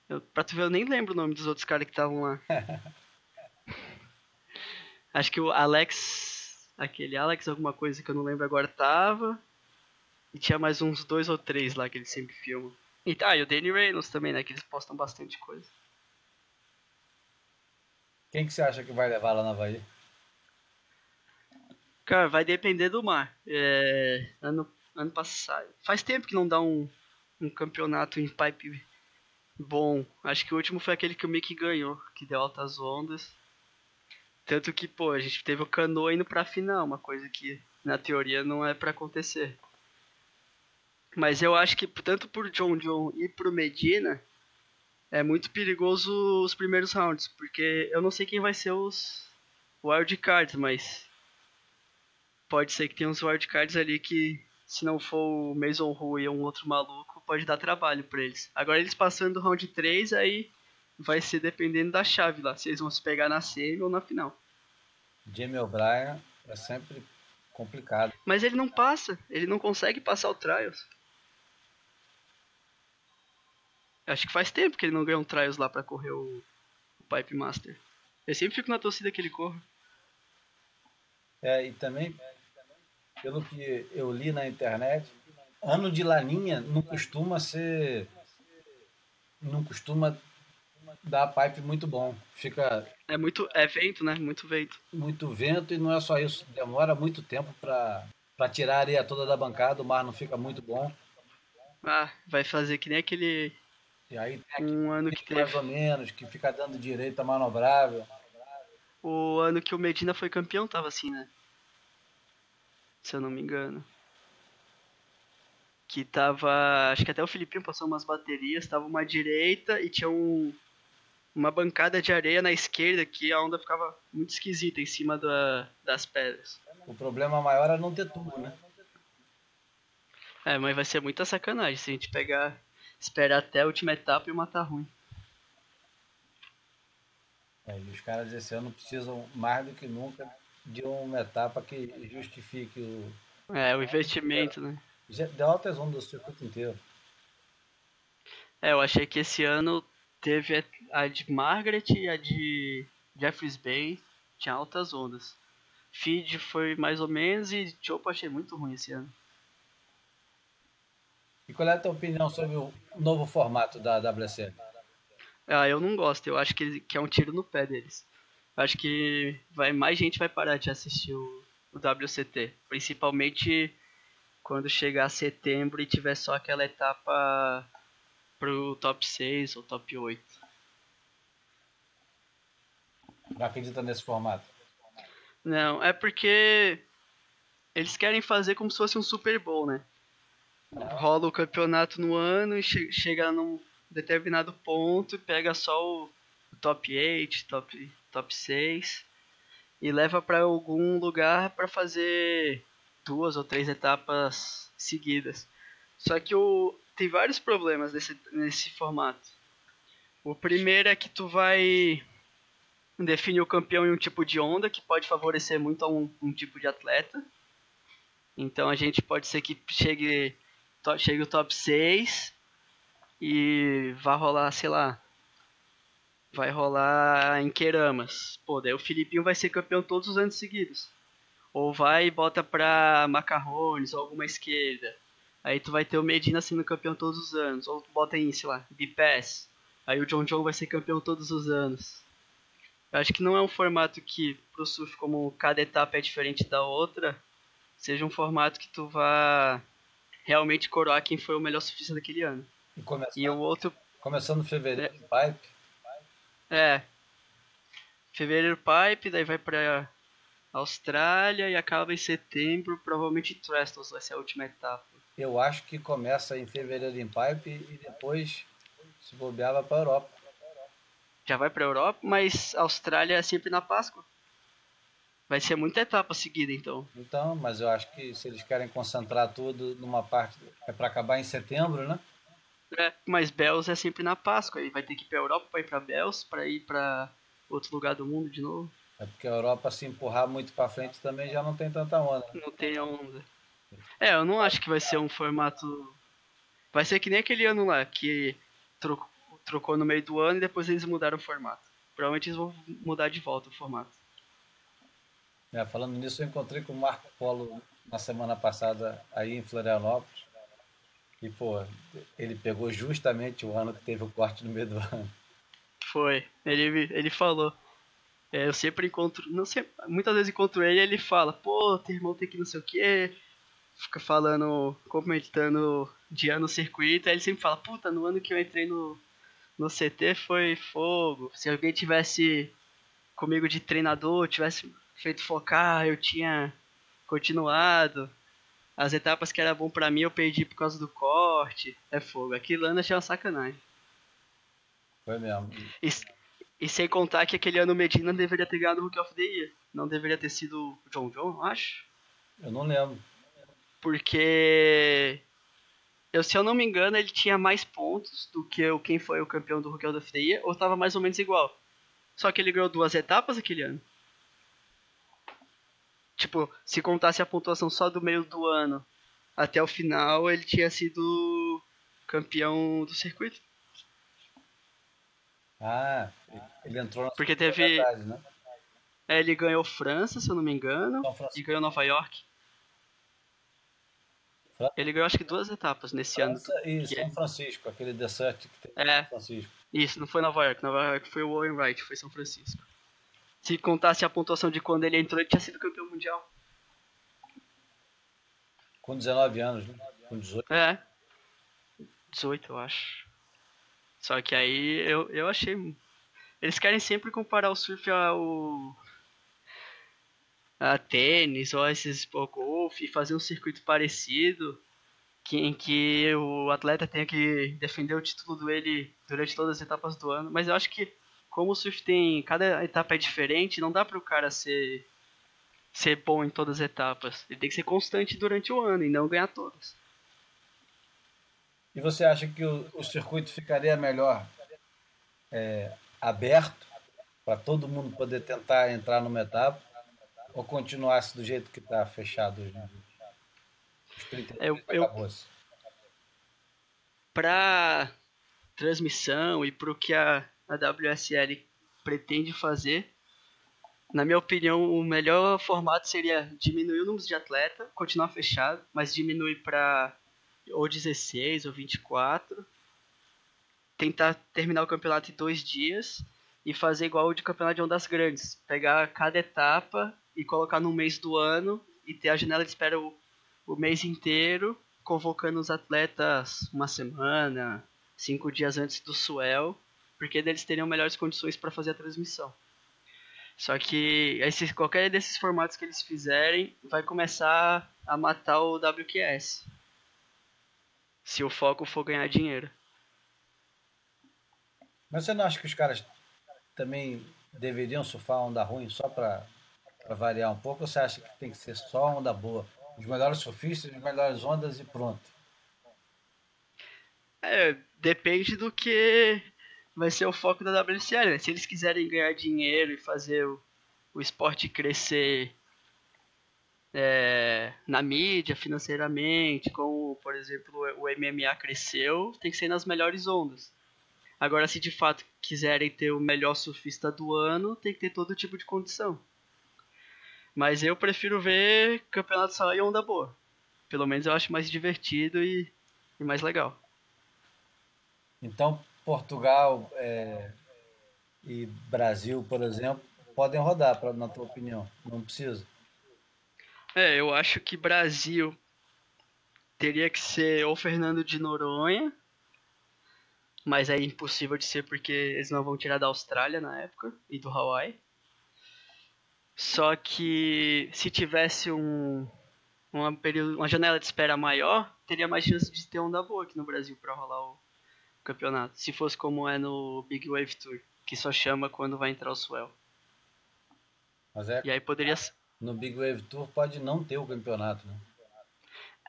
Eu, pra tu ver, eu nem lembro o nome dos outros caras que estavam lá. Acho que o Alex. Aquele Alex, alguma coisa que eu não lembro agora, tava. E tinha mais uns dois ou três lá que eles sempre filmam. E tá, e o Danny Reynolds também, né? Que eles postam bastante coisa. Quem que você acha que vai levar lá na Havaí? Cara, vai depender do mar. É, ano, ano passado. Faz tempo que não dá um, um campeonato em pipe bom. Acho que o último foi aquele que o Mickey ganhou, que deu altas ondas. Tanto que, pô, a gente teve o canoa indo pra final, uma coisa que na teoria não é para acontecer. Mas eu acho que tanto por John John e pro Medina é muito perigoso os primeiros rounds, porque eu não sei quem vai ser os wildcards, mas pode ser que tenha uns wildcards ali que se não for o Mason Rui ou um outro maluco, pode dar trabalho para eles. Agora eles passando do round 3, aí vai ser dependendo da chave lá, se eles vão se pegar na semi ou na final. Jamie O'Brien é sempre complicado. Mas ele não passa, ele não consegue passar o Trials. Acho que faz tempo que ele não ganha um Trials lá pra correr o, o Pipe Master. Eu sempre fico na torcida que ele corre. É, e também, pelo que eu li na internet, ano de laninha não costuma ser. Não costuma dar pipe muito bom. Fica. É muito. É vento, né? Muito vento. Muito vento e não é só isso. Demora muito tempo pra, pra tirar a areia toda da bancada, o mar não fica muito bom. Ah, vai fazer que nem aquele e aí tem um ano que mais ou menos, que fica dando direito a manobrável. O ano que o Medina foi campeão tava assim, né? Se eu não me engano. Que tava. Acho que até o Filipinho passou umas baterias, tava uma direita e tinha um, uma bancada de areia na esquerda que a onda ficava muito esquisita em cima da, das pedras. O problema maior é não ter tubo, né? É, mas vai ser muita sacanagem se a gente pegar esperar até a última etapa e matar ruim. É, e os caras esse ano precisam mais do que nunca de uma etapa que justifique o. É, o investimento, né? Deu altas ondas do circuito inteiro. É, eu achei que esse ano teve a de Margaret e a de Jeffries Bay, tinha altas ondas. Feed foi mais ou menos e Chopo achei muito ruim esse ano. E qual é a tua opinião sobre o novo formato da WC? Ah, eu não gosto. Eu acho que, que é um tiro no pé deles. Eu acho que vai, mais gente vai parar de assistir o, o WCT. Principalmente quando chegar setembro e tiver só aquela etapa pro top 6 ou top 8. Não acredita nesse formato? Não, é porque eles querem fazer como se fosse um Super Bowl, né? Rola o campeonato no ano e che chega num determinado ponto e pega só o, top 8, top, top 6 e leva para algum lugar para fazer duas ou três etapas seguidas. Só que o, tem vários problemas nesse, nesse formato. O primeiro é que tu vai definir o campeão em um tipo de onda que pode favorecer muito a um, um tipo de atleta. Então a gente pode ser que chegue chega o top 6 e vai rolar, sei lá, vai rolar em Queiramas. Pô, daí o Filipinho vai ser campeão todos os anos seguidos. Ou vai e bota pra Macarrones ou alguma esquerda. Aí tu vai ter o Medina sendo campeão todos os anos. Ou tu bota em, sei lá, Bipass. Aí o John John vai ser campeão todos os anos. Eu acho que não é um formato que, pro surf, como cada etapa é diferente da outra, seja um formato que tu vá realmente coroar quem foi o melhor surfista daquele ano. E, E o outro, começando em fevereiro, pipe. é. Fevereiro Pipe, daí vai pra Austrália e acaba em setembro, provavelmente Trestles vai ser a última etapa. Eu acho que começa em fevereiro em pipe e depois se bobeava para Europa. Já vai pra Europa, mas Austrália é sempre na Páscoa. Vai ser muita etapa seguida, então. Então, mas eu acho que se eles querem concentrar tudo numa parte, é para acabar em setembro, né? É, mas Bells é sempre na Páscoa. Aí vai ter que ir pra Europa pra ir pra Bells, pra ir pra outro lugar do mundo de novo. É porque a Europa se empurrar muito para frente também já não tem tanta onda. né? Não tem onda. É, eu não acho que vai ser um formato. Vai ser que nem aquele ano lá, que tro- trocou no meio do ano e depois eles mudaram o formato. Provavelmente eles vão mudar de volta o formato. É, falando nisso, eu encontrei com o Marco Polo na semana passada aí em Florianópolis. E, pô, ele pegou justamente o ano que teve o corte no meio do ano. Foi. Ele, ele falou. É, eu sempre encontro. Não sei, muitas vezes encontro ele e ele fala, pô, teu irmão tem que não sei o que. Fica falando, comentando de ano no circuito. Aí ele sempre fala, puta, no ano que eu entrei no, no CT foi fogo. Se alguém tivesse comigo de treinador, tivesse feito focar, eu tinha continuado. As etapas que era bom pra mim eu perdi por causa do corte. É fogo. Aquilo ano achei uma sacanagem. Foi mesmo. E, e sem contar que aquele ano o Medina deveria ter ganhado o Rookie of the Year. Não deveria ter sido o John John, eu acho. Eu não lembro. Porque. Eu, se eu não me engano, ele tinha mais pontos do que o, quem foi o campeão do Rookie of the Year, ou estava mais ou menos igual. Só que ele ganhou duas etapas aquele ano. Tipo, se contasse a pontuação só do meio do ano até o final, ele tinha sido campeão do circuito. Ah, ele entrou na Porque teve- metade, né? É, Ele ganhou França, se eu não me engano. Francisco. E ganhou Nova York. Ele ganhou acho que duas etapas nesse ano. França e que São é- Francisco, aquele desert que tem em É. São Francisco. Isso, não foi Nova York. Nova York foi o Owen Wright, foi São Francisco. Se contasse a pontuação de quando ele entrou, ele tinha sido campeão mundial. Com 19 anos, né? Com 18. É. 18, eu acho. Só que aí eu, eu achei. Eles querem sempre comparar o surf ao. a tênis ou a esses golfe e fazer um circuito parecido que, em que o atleta tenha que defender o título dele durante todas as etapas do ano. Mas eu acho que como o surf tem. cada etapa é diferente, não dá para o cara ser. ser bom em todas as etapas. Ele tem que ser constante durante o ano e não ganhar todas. E você acha que o, o circuito ficaria melhor é, aberto para todo mundo poder tentar entrar numa etapa ou continuasse do jeito que está fechado hoje 30 Eu- eu- para transmissão e para o que a, a WSL pretende fazer, na minha opinião, o melhor formato seria diminuir o número de atleta, continuar fechado, mas diminuir para ou 16 ou 24, tentar terminar o campeonato em dois dias e fazer igual o de campeonato de ondas grandes, pegar cada etapa e colocar no mês do ano e ter a janela de espera o, o mês inteiro convocando os atletas uma semana, cinco dias antes do Suel, porque eles teriam melhores condições para fazer a transmissão. Só que esse, qualquer desses formatos que eles fizerem vai começar a matar o WQS. Se o foco for ganhar dinheiro. Mas você não acha que os caras também deveriam surfar onda ruim só para variar um pouco? Ou você acha que tem que ser só onda boa? Os melhores surfistas, as melhores ondas e pronto. É, depende do que vai ser o foco da WSL. Né? Se eles quiserem ganhar dinheiro e fazer o, o esporte crescer é, na mídia, financeiramente, como, por exemplo, o MMA cresceu, tem que ser nas melhores ondas. Agora, se de fato quiserem ter o melhor surfista do ano, tem que ter todo tipo de condição. Mas eu prefiro ver campeonato só em onda boa. Pelo menos eu acho mais divertido e, e mais legal. Então, Portugal é, e Brasil, por exemplo, podem rodar, pra, na tua opinião? Não precisa? É, eu acho que Brasil teria que ser ou Fernando de Noronha, mas é impossível de ser porque eles não vão tirar da Austrália na época e do Hawaii. Só que se tivesse um, uma, período, uma janela de espera maior, teria mais chance de ter onda boa aqui no Brasil para rolar o campeonato. Se fosse como é no Big Wave Tour, que só chama quando vai entrar o swell. Mas é, E aí poderia. no Big Wave Tour pode não ter o campeonato, né?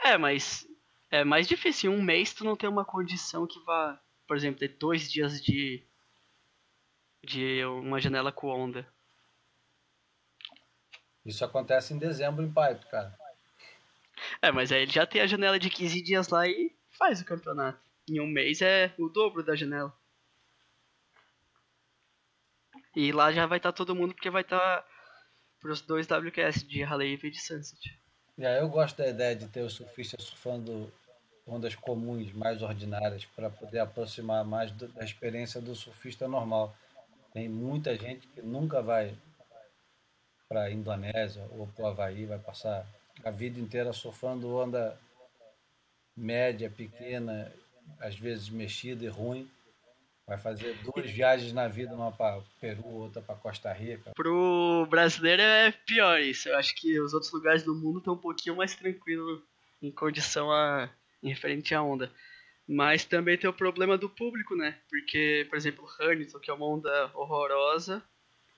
É, mas é mais difícil. Em um mês tu não ter uma condição que vá, por exemplo, ter dois dias de. de uma janela com onda. Isso acontece em dezembro em Pipe, cara. É, mas aí ele já tem a janela de 15 dias lá e faz o campeonato. Em um mês é o dobro da janela. E lá já vai estar todo mundo porque vai estar pros dois WQS de Haleiva e de Sunset. Aí eu gosto da ideia de ter os surfistas surfando ondas comuns, mais ordinárias, para poder aproximar mais do- da experiência do surfista normal. Tem muita gente que nunca vai para a Indonésia ou para o Havaí, vai passar a vida inteira surfando onda média, pequena, às vezes mexida e ruim. Vai fazer duas viagens na vida, uma para Peru, outra para Costa Rica. Pro brasileiro é pior isso. Eu acho que os outros lugares do mundo estão um pouquinho mais tranquilos em condição a. em referente à onda. Mas também tem o problema do público, né? Porque, por exemplo, Huntington, que é uma onda horrorosa,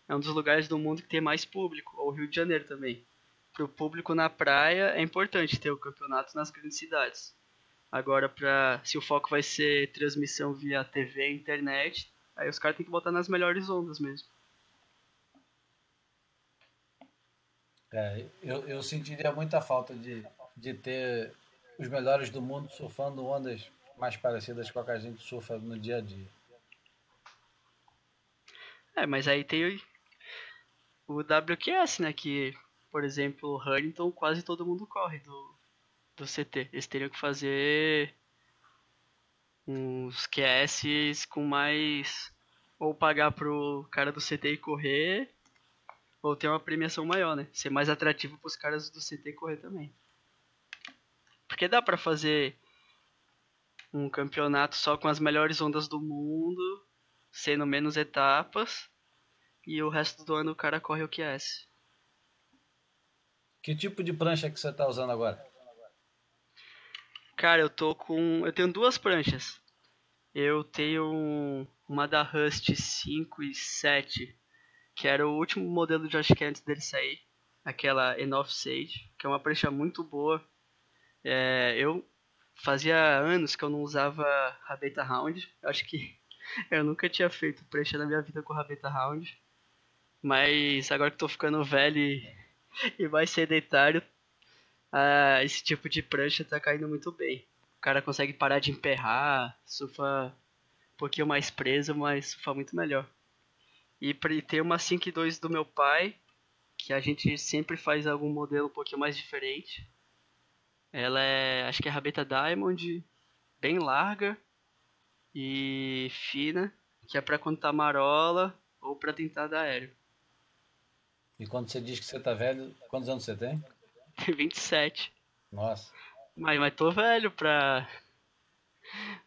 é um dos lugares do mundo que tem mais público, ou Rio de Janeiro também. Pro público na praia é importante ter o campeonato nas grandes cidades. Agora, pra, se o foco vai ser transmissão via TV e internet, aí os caras têm que botar nas melhores ondas mesmo. É, eu, eu sentiria muita falta de, de ter os melhores do mundo surfando ondas mais parecidas com a que a gente surfa no dia a dia. É, mas aí tem o, o WQS, né? Que, por exemplo, o Huntington quase todo mundo corre do, do CT. Eles teriam que fazer uns QS com mais. Ou pagar pro cara do CT e correr, ou ter uma premiação maior, né? Ser mais atrativo pros caras do CT correr também. Porque dá pra fazer um campeonato só com as melhores ondas do mundo, sendo menos etapas, e o resto do ano o cara corre o QS. Que tipo de prancha que você está usando agora? Cara, eu tô com. Eu tenho duas pranchas. Eu tenho um- uma da Rust 5 e 7, que era o último modelo de Josh antes dele sair. Aquela Enough Sage, que é uma prancha muito boa. É, eu fazia anos que eu não usava Rabeta Round. Eu acho que eu nunca tinha feito prancha na minha vida com Rabeta Round. Mas agora que tô ficando velho e, e mais sedentário, ah, esse tipo de prancha tá caindo muito bem. O cara consegue parar de emperrar, surfa um pouquinho mais preso, mas surfa muito melhor. E tem uma 5.2 do meu pai, que a gente sempre faz algum modelo um pouquinho mais diferente. Ela é, acho que é rabeta Diamond, bem larga e fina, que é pra quando tá marola ou pra tentar dar aéreo. E quando você diz que você está velho, quantos anos você tem? Tem 27. Nossa. Mas, mas tô velho pra,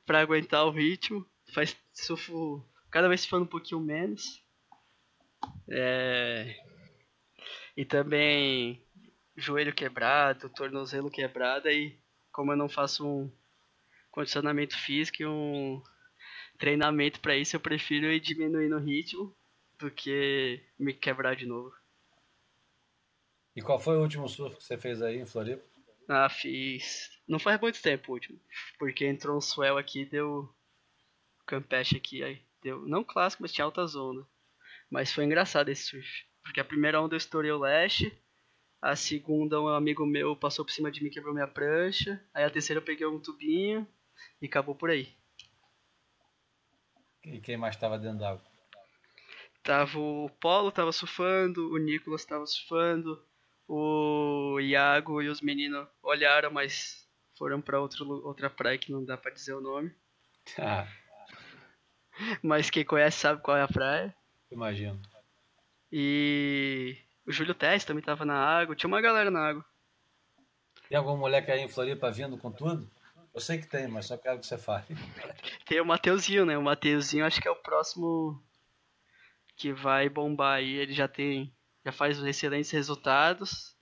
pra aguentar o ritmo. Faz surfo cada vez surfando um pouquinho menos. É, e também joelho quebrado, tornozelo quebrado. E como eu não faço um condicionamento físico e um treinamento pra isso, eu prefiro ir diminuindo o ritmo do que me quebrar de novo. E qual foi o último surf que você fez aí em Floripa? Ah, fiz. Não faz muito tempo o último. Porque entrou um swell aqui e deu. Campeche aqui, aí. Deu. Não clássico, mas tinha alta zona. Mas foi engraçado esse surf. Porque a primeira onda eu estourei o leste. A segunda, um amigo meu passou por cima de mim e quebrou minha prancha. Aí a terceira eu peguei um tubinho. E acabou por aí. E quem mais estava dentro d'água? Tava o Polo tava surfando, o Nicolas tava surfando, o Iago e os meninos olharam, mas foram lu- outra praia que não dá pra dizer o nome. Ah, Mas quem conhece sabe qual é a praia. Imagino. E o Júlio Tess também tava na água. Tinha uma galera na água. Tem algum moleque aí em Floripa vindo com tudo? Eu sei que tem, mas só quero que você fale. Tem o Mateuzinho, né? O Mateuzinho acho que é o próximo que vai bombar aí. Ele já tem. Já faz excelentes resultados.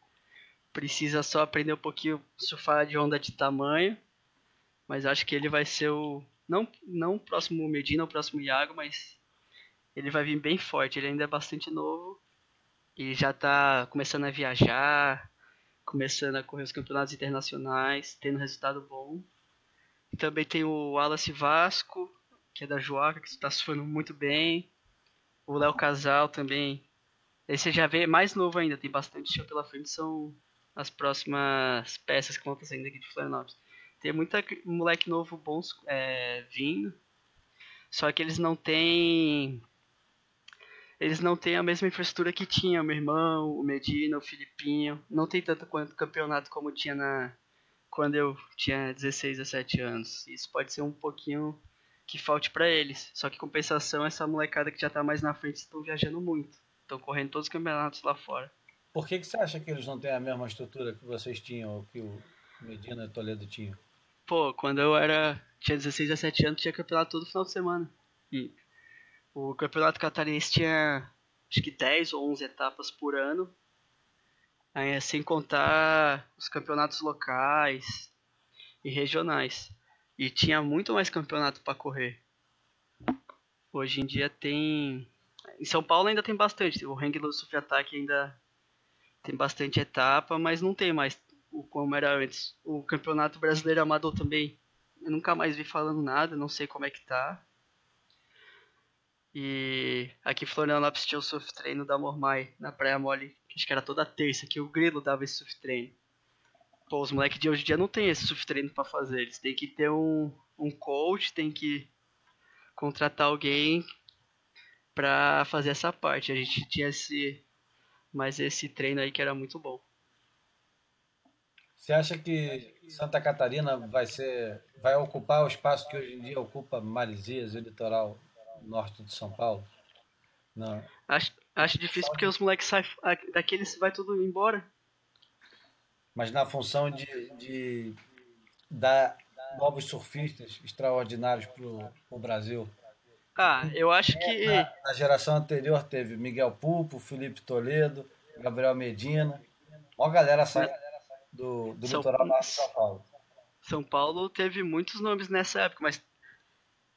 Precisa só aprender um pouquinho surfar de onda de tamanho. Mas acho que ele vai ser o. Não, não o próximo Medina, o próximo Iago, mas ele vai vir bem forte. Ele ainda é bastante novo. E já tá começando a viajar, começando a correr os campeonatos internacionais, tendo resultado bom. E também tem o Wallace Vasco, que é da Joaca, que está surfando muito bem. O Léo Casal também. Esse já vê mais novo ainda, tem bastante show pela frente, são as próximas peças que vão estar saindo aqui de Florianópolis. Tem muita moleque novo bons é, vindo, só que eles não têm eles não têm a mesma infraestrutura que tinha o meu irmão, o Medina, o Filipinho. Não tem tanto quanto campeonato como tinha na quando eu tinha 16, 17 anos. Isso pode ser um pouquinho que falte para eles. Só que compensação, essa molecada que já tá mais na frente estão viajando muito. Estão correndo todos os campeonatos lá fora. Por que, que você acha que eles não têm a mesma estrutura que vocês tinham ou que o Medina e Toledo tinham? Pô, quando eu era tinha 16, 17 anos, tinha campeonato todo final de semana. E o campeonato catarinense tinha acho que 10 ou 11 etapas por ano, aí, sem contar os campeonatos locais e regionais. E tinha muito mais campeonato para correr. Hoje em dia tem. Em São Paulo ainda tem bastante. O Hang do Surf Attack ainda tem bastante etapa, mas não tem mais o como era antes. O Campeonato Brasileiro Amador também. Eu nunca mais vi falando nada, não sei como é que tá. E aqui Florianópolis tinha o surf treino da Mormai na Praia Mole, acho que era toda terça que o Grilo dava esse surf treino. Pô, os moleques de hoje em dia não tem esse surf treino pra fazer, eles têm que ter um, um coach, tem que contratar alguém pra fazer essa parte. A gente tinha esse, mas esse treino aí que era muito bom. Você acha que Santa Catarina vai ser, vai ocupar o espaço que hoje em dia ocupa Marizias e o litoral norte de São Paulo? Não. Acho, acho difícil porque os moleques saem daqui, eles vai tudo embora. Mas na função de, de dar novos surfistas extraordinários pro, pro Brasil. Ah, eu acho que. Na, na, geração anterior teve Miguel Pulpo, Felipe Toledo, Gabriel Medina. Uma galera sai do, do São, litoral norte de São Paulo. São Paulo teve muitos nomes nessa época, mas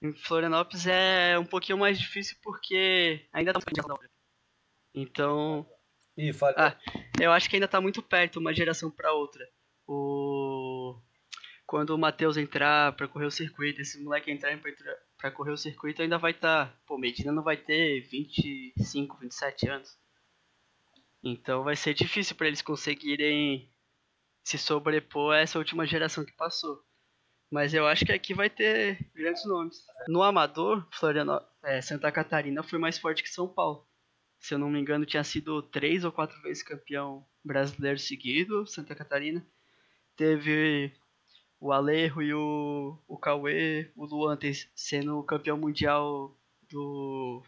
em Florianópolis é um pouquinho mais difícil porque ainda tá muito Então. Ih, fala. Ah, eu acho que ainda tá muito perto uma geração para outra. O quando o Matheus entrar para correr o circuito, esse moleque entrar para correr o circuito ainda vai estar, tá, pô, Medina não vai ter 25, 27 anos. Então vai ser difícil para eles conseguirem se sobrepor a essa última geração que passou. Mas eu acho que aqui vai ter grandes nomes. No Amador, Floriano, é, Santa Catarina foi mais forte que São Paulo. Se eu não me engano, tinha sido três ou quatro vezes campeão brasileiro seguido, Santa Catarina. Teve o Alejo e o, o Cauê, o Luan sendo campeão mundial do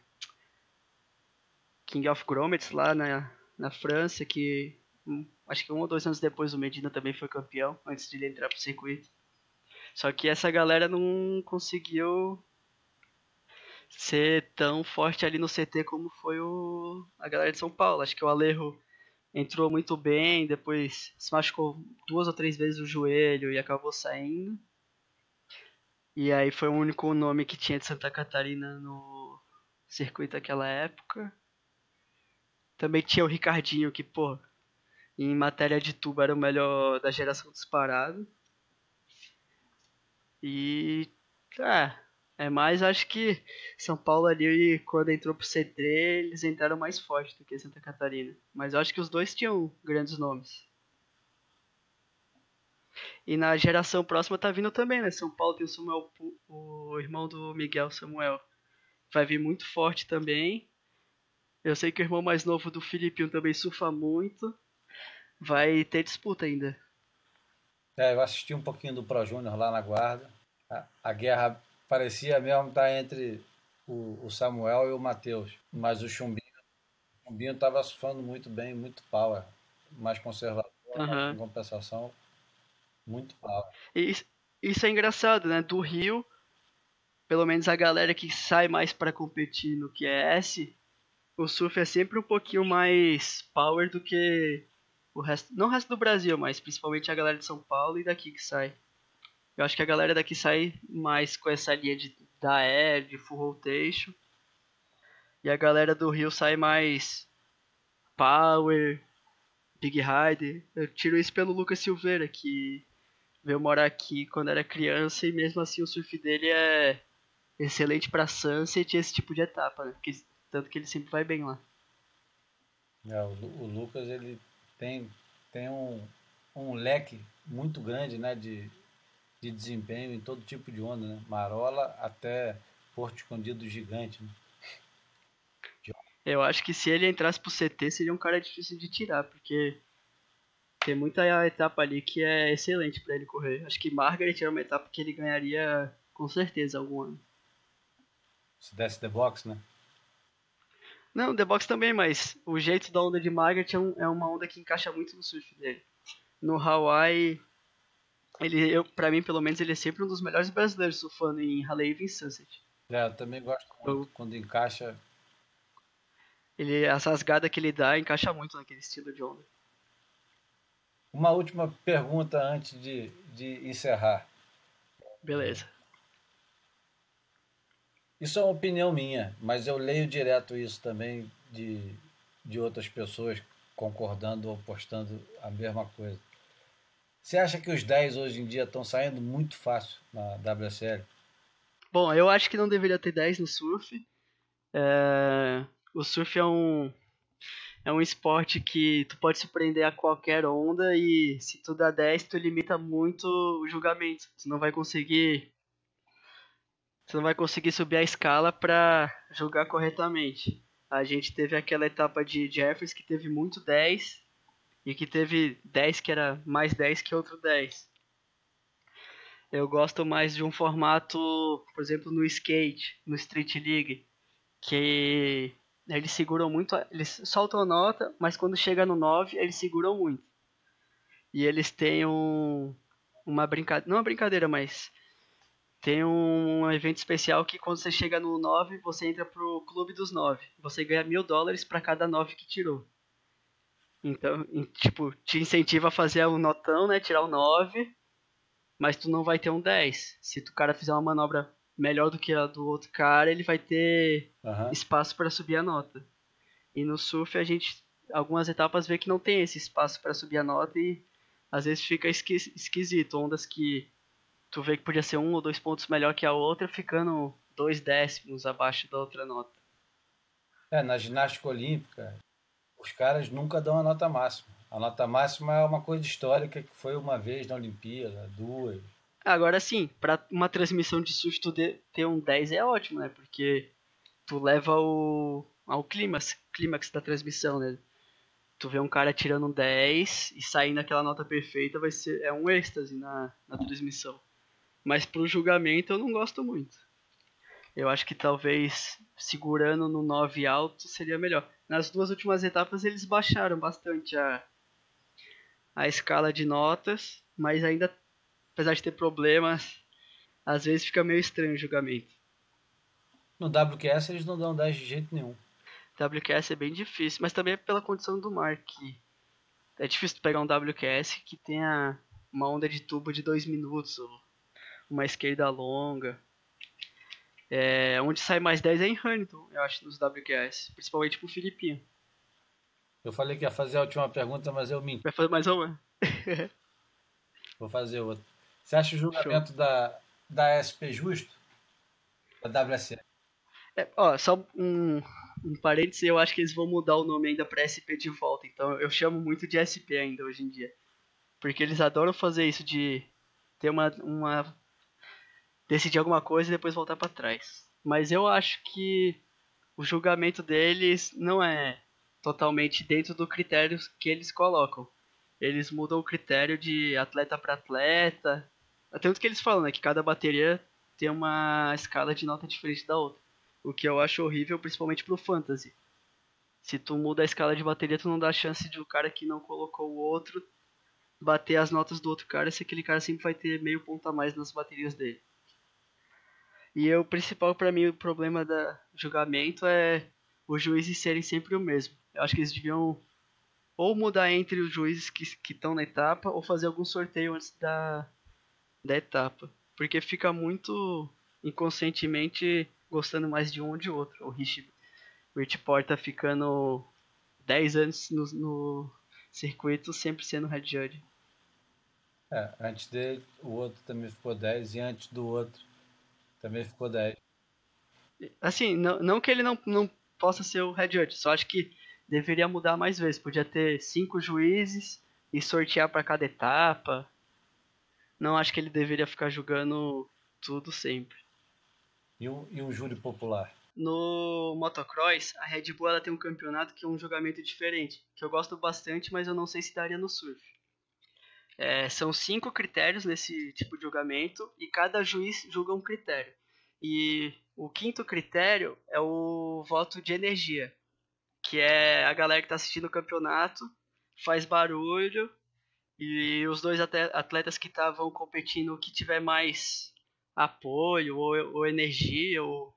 King of Grommets lá na, na França, que acho que um ou dois anos depois o Medina também foi campeão, antes de ele entrar pro circuito. Só que essa galera não conseguiu ser tão forte ali no CT como foi o, a galera de São Paulo. Acho que o Alejo entrou muito bem, depois se machucou duas ou três vezes o joelho e acabou saindo. E aí foi o único nome que tinha de Santa Catarina no circuito daquela época. Também tinha o Ricardinho, que, pô, em matéria de tubo era o melhor da geração disparado. E. É, é mais acho que São Paulo ali, quando entrou pro C3, eles entraram mais forte do que Santa Catarina. Mas acho que os dois tinham grandes nomes. E na geração próxima tá vindo também, né? São Paulo tem o Samuel, o irmão do Miguel Samuel. Vai vir muito forte também. Eu sei que o irmão mais novo do Filipinho também surfa muito. Vai ter disputa ainda. É, eu assisti um pouquinho do Pro Júnior lá na guarda. A, a, guerra parecia mesmo estar entre o, o Samuel e o Matheus. Mas o Chumbinho o Chumbinho estava surfando muito bem, muito power. Mais conservador, Aham. em compensação, muito power. E isso, isso é engraçado, né? Do Rio, pelo menos a galera que sai mais pra competir no QS, o surf é sempre um pouquinho mais power do que o resto, não o resto do Brasil, mas principalmente a galera de São Paulo e daqui que sai. Eu acho que a galera daqui sai mais com essa linha de da air, de full rotation. E a galera do Rio sai mais power, big rider. Eu tiro isso pelo Lucas Silveira, que veio morar aqui quando era criança e mesmo assim o surf dele é excelente pra sunset e esse tipo de etapa, né? Porque, tanto que ele sempre vai bem lá. É, o, o Lucas ele tem, tem um, um leque muito grande né, de, de desempenho em todo tipo de onda, né? Marola até Porto Escondido Gigante. Né? Eu acho que se ele entrasse pro CT seria um cara difícil de tirar, porque tem muita etapa ali que é excelente pra ele correr. Acho que Margaret era uma etapa que ele ganharia com certeza algum ano. Se desse the box, né? Não, The Box também, mas o jeito da onda de Margaret é, um- é uma onda que encaixa muito no surf dele. No Hawaii, ele, eu, pra mim, pelo menos, ele é sempre um dos melhores brasileiros surfando em Haleiwa e Sunset. É, eu também gosto muito quando encaixa. Ele, as rasgadas que ele dá encaixa muito naquele estilo de onda. Uma última pergunta antes de, de encerrar. Beleza. Isso é uma opinião minha, mas eu leio direto isso também de, de outras pessoas concordando ou postando a mesma coisa. Você acha que os 10 hoje em dia estão saindo muito fácil na WSL? Bom, eu acho que não deveria ter 10 no surf. É, O surf é um é um esporte que tu pode surpreender a qualquer onda e se tu dá 10, tu limita muito o julgamento. Tu não vai conseguir tu não vai conseguir subir a escala pra julgar corretamente. A gente teve aquela etapa de Jeffers que teve muito 10 e que teve 10 que era mais 10 que outro 10. Eu gosto mais de um formato, por exemplo, no skate, no Street League, que eles seguram muito, eles soltam a nota, mas quando chega no 9, eles seguram muito. E eles têm um, uma brincadeira, não uma brincadeira, mas tem um evento especial que quando você chega no 9, você entra pro clube dos 9. Você ganha mil dólares para cada 9 que tirou. Então, tipo, te incentiva a fazer um notão, né? Tirar o 9 mas tu não vai ter um 10. Se o cara fizer uma manobra melhor do que a do outro cara, ele vai ter Aham. espaço para subir a nota. E no surf a gente algumas etapas vê que não tem esse espaço para subir a nota e às vezes fica esqui- esquisito, ondas que tu vê que podia ser um ou dois pontos melhor que a outra, ficando dois décimos abaixo da outra nota. É, na ginástica olímpica, os caras nunca dão a nota máxima. A nota máxima é uma coisa histórica que foi uma vez na Olimpíada, duas. Agora sim, pra uma transmissão de de- ter um 10 é ótimo, né? Porque tu leva o ao clímax, clímax da transmissão, né? Tu vê um cara tirando um 10 e saindo aquela nota perfeita, vai ser é um êxtase na, na transmissão. Mas pro julgamento eu não gosto muito. Eu acho que talvez segurando no 9 alto seria melhor. Nas duas últimas etapas eles baixaram bastante a a escala de notas, mas ainda apesar de ter problemas, às vezes fica meio estranho o julgamento. No WQS eles não dão 10 de jeito nenhum. WQS é bem difícil, mas também é pela condição do mar, que é difícil pegar um WQS que tenha uma onda de tubo de 2 minutos, ou uma esquerda longa. É, onde sai mais 10 é em Huntington, eu acho, nos WQS, principalmente pro Filipinho. Eu falei que ia fazer a última pergunta, mas eu menti. Vai fazer mais uma? Vou fazer outra. Você acha o julgamento da, da SP justo? Da WSL? É, ó, só um, um parênteses, eu acho que eles vão mudar o nome ainda pra SP de volta, então eu chamo muito de SP ainda hoje em dia. Porque eles adoram fazer isso de ter uma, uma decidir alguma coisa e depois voltar pra trás. Mas eu acho que o julgamento deles não é totalmente dentro do critério que eles colocam. Eles mudam o critério de atleta para atleta. Tanto que eles falam, né, que cada bateria tem uma escala de nota diferente da outra. O que eu acho horrível, principalmente pro fantasy. Se tu muda a escala de bateria, tu não dá chance de o cara que não colocou o outro bater as notas do outro cara, se aquele cara sempre vai ter meio ponto a mais nas baterias dele. E o principal para mim o problema da julgamento é os juízes serem sempre o mesmo. Eu acho que eles deviam ou mudar entre os juízes que estão na etapa ou fazer algum sorteio antes da, da etapa. Porque fica muito inconscientemente gostando mais de um ou de outro. O Rich, Rich Porta ficando 10 anos no, no circuito sempre sendo Red Judge. É, antes dele, o outro também ficou 10 e antes do outro também ficou 10. Assim, não, não que ele não, não possa ser o head judge, só acho que deveria mudar mais vezes. Podia ter cinco juízes e sortear para cada etapa. Não acho que ele deveria ficar julgando tudo sempre. E um, e um júri popular? No motocross, a Red Bull ela tem um campeonato que é um julgamento diferente, que eu gosto bastante, mas eu não sei se daria no surf. É, são cinco critérios nesse tipo de julgamento e cada juiz julga um critério. E o quinto critério é o voto de energia, que é a galera que está assistindo o campeonato, faz barulho e os dois atletas que estavam competindo, que tiver mais apoio ou, ou energia ou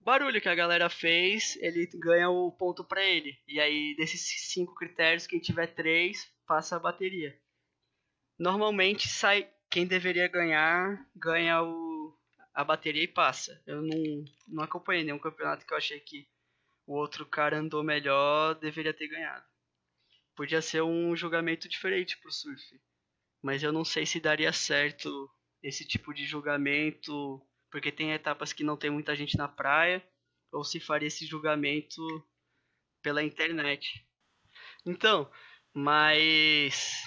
barulho que a galera fez, ele ganha o ponto para ele. E aí desses cinco critérios, quem tiver três passa a bateria normalmente sai quem deveria ganhar, ganha o, a bateria e passa. Eu não, não acompanhei nenhum campeonato que eu achei que o outro cara andou melhor, deveria ter ganhado. Podia ser um julgamento diferente pro surf. Mas eu não sei se daria certo esse tipo de julgamento, porque tem etapas que não tem muita gente na praia, ou se faria esse julgamento pela internet. Então, mas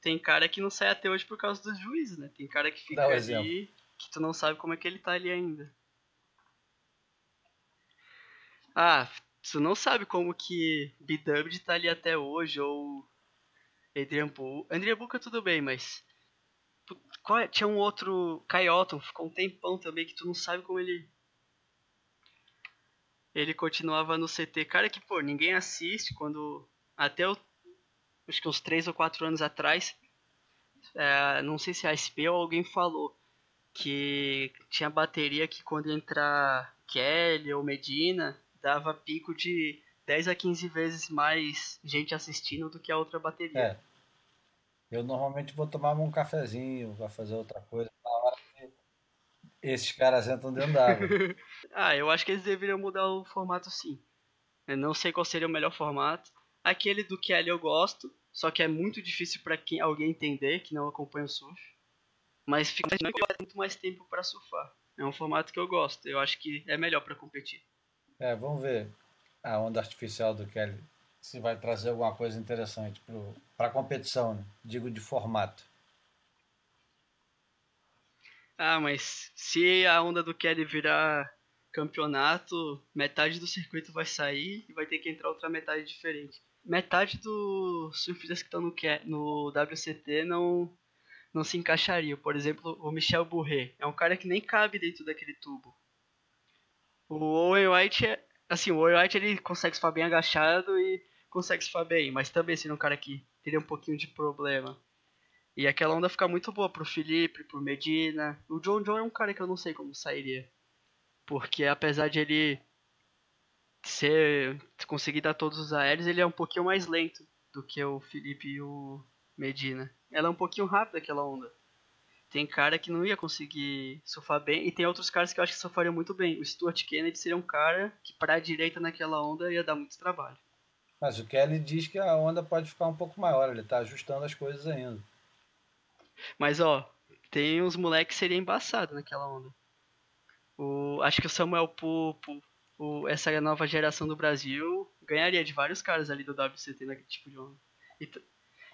tem cara que não sai até hoje por causa dos juízes, né? Tem cara que fica um ali exemplo. que tu não sabe como é que ele tá ali ainda. Ah, tu não sabe como que B-Dubbed tá ali até hoje, ou Adrian Bull. Adrian Bull tudo bem, mas... Qual é? Tinha um outro, Kai Otton, ficou um tempão também que tu não sabe como ele... Ele continuava no CT. Cara que, pô, ninguém assiste quando... Até o acho que uns 3 ou 4 anos atrás, é, não sei se a SP ou alguém falou que tinha bateria que quando entrar Kelly ou Medina, dava pico de 10 a 15 vezes mais gente assistindo do que a outra bateria. É. Eu normalmente vou tomar um cafezinho, vou fazer outra coisa na hora que esses caras entram dentro d'água. ah, eu acho que eles deveriam mudar o formato sim. Eu não sei qual seria o melhor formato. Aquele do Kelly eu gosto, só que é muito difícil para quem alguém entender que não acompanha o surf. Mas fica muito mais tempo para surfar. É um formato que eu gosto. Eu acho que é melhor para competir. É, vamos ver a onda artificial do Kelly se vai trazer alguma coisa interessante para a competição, né? digo de formato. Ah, mas se a onda do Kelly virar campeonato, metade do circuito vai sair e vai ter que entrar outra metade diferente metade dos surfistas que estão no, no WCT não, não se encaixariam. Por exemplo, o Michel Bourret é um cara que nem cabe dentro daquele tubo. O Owen White é. Assim, o Owen White ele consegue surfar bem agachado e consegue surfar bem, mas também seria um cara que teria um pouquinho de problema. E aquela onda fica muito boa pro Felipe, pro Medina. O John John é um cara que eu não sei como sairia. Porque apesar de ele ser conseguir dar todos os aéreos, ele é um pouquinho mais lento do que o Felipe e o Medina. Ela é um pouquinho rápida aquela onda. Tem cara que não ia conseguir surfar bem e tem outros caras que eu acho que surfariam muito bem. O Stuart Kennedy seria um cara que para a direita naquela onda ia dar muito trabalho. Mas o Kelly diz que a onda pode ficar um pouco maior, ele tá ajustando as coisas ainda. Mas ó, tem uns moleques que seria embaçado naquela onda. O, acho que o Samuel Pupo, o, essa nova geração do Brasil ganharia de vários caras ali do WCT naquele tipo de onda. E,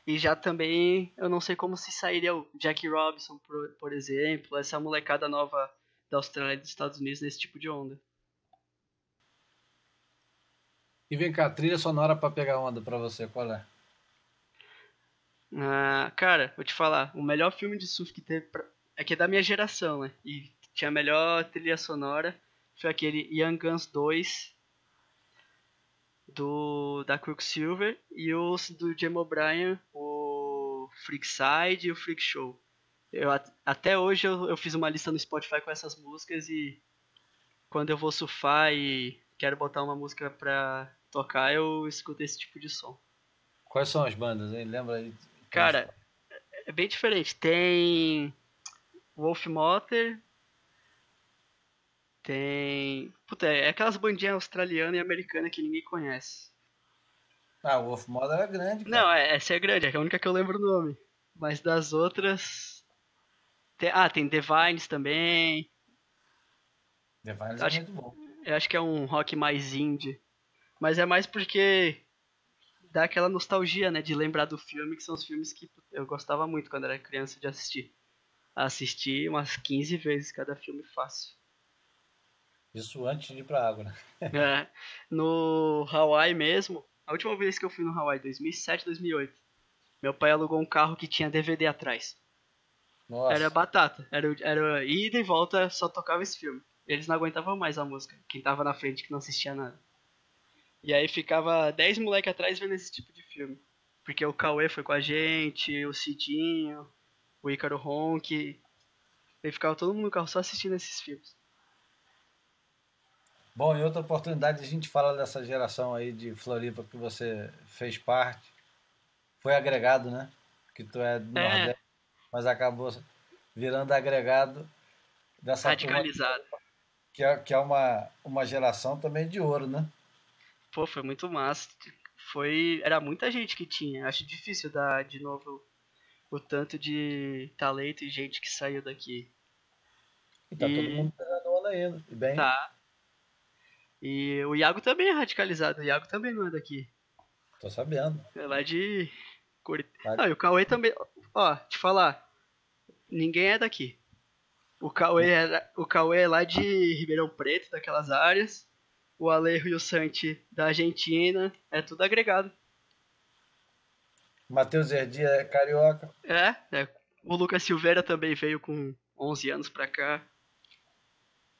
e já também, eu não sei como se sairia o Jack Robinson, por, por exemplo, essa molecada nova da Austrália e dos Estados Unidos nesse tipo de onda. E vem cá, trilha sonora para pegar onda para você, qual é? Ah, cara, vou te falar, o melhor filme de surf que teve pra... é que é da minha geração, né? E tinha a melhor trilha sonora foi aquele Young Guns 2 do da Quicksilver e os do Jim O'Brien, o Freakside e o Freak Show. Eu, até hoje eu, eu fiz uma lista no Spotify com essas músicas e quando eu vou surfar e quero botar uma música pra tocar, eu escuto esse tipo de som. Quais são as bandas, hein? Lembra aí? Cara, é bem diferente. Tem Wolf Motor, tem. Puta, é aquelas bandinhas australianas e americanas que ninguém conhece. Ah, o Wolf Motor é grande. Cara. Não, é, essa é grande, é a única que eu lembro o nome. Mas das outras. Tem... Ah, tem Divines também. Divines é muito bom. Eu acho que é um rock mais indie. Mas é mais porque dá aquela nostalgia, né, de lembrar do filme, que são os filmes que eu gostava muito quando era criança de assistir. Assisti umas 15 vezes cada filme fácil. Isso antes de ir pra água, né? é, no Hawaii mesmo, a última vez que eu fui no Hawaii, 2007, 2008, meu pai alugou um carro que tinha DVD atrás. Nossa. Era batata, era, era ida e volta, só tocava esse filme. Eles não aguentavam mais a música, quem tava na frente que não assistia nada. E aí ficava 10 moleque atrás vendo esse tipo de filme. Porque o Cauê foi com a gente, o Cidinho, o Ícaro Ronk. E ficava todo mundo no carro só assistindo esses filmes. Bom, em outra oportunidade a gente fala dessa geração aí de Floripa que você fez parte. Foi agregado, né? Que tu é do é. Nordeste, mas acabou virando agregado dessa Radicalizado. Turma, que é, que é uma, uma geração também de ouro, né? Pô, foi muito massa. Foi. Era muita gente que tinha. Acho difícil dar de novo o tanto de talento e gente que saiu daqui. E tá e... todo mundo pegando onda ainda. E bem. Tá. E o Iago também é radicalizado. O Iago também não é daqui. Tô sabendo. É lá de. Curitiba. Ah, e o Cauê também. Ó, te falar. Ninguém é daqui. O Cauê é, o Cauê é lá de Ribeirão Preto, daquelas áreas o Alejo e o Santi da Argentina, é tudo agregado. Matheus Erdi é carioca. É, é, o Lucas Silveira também veio com 11 anos pra cá.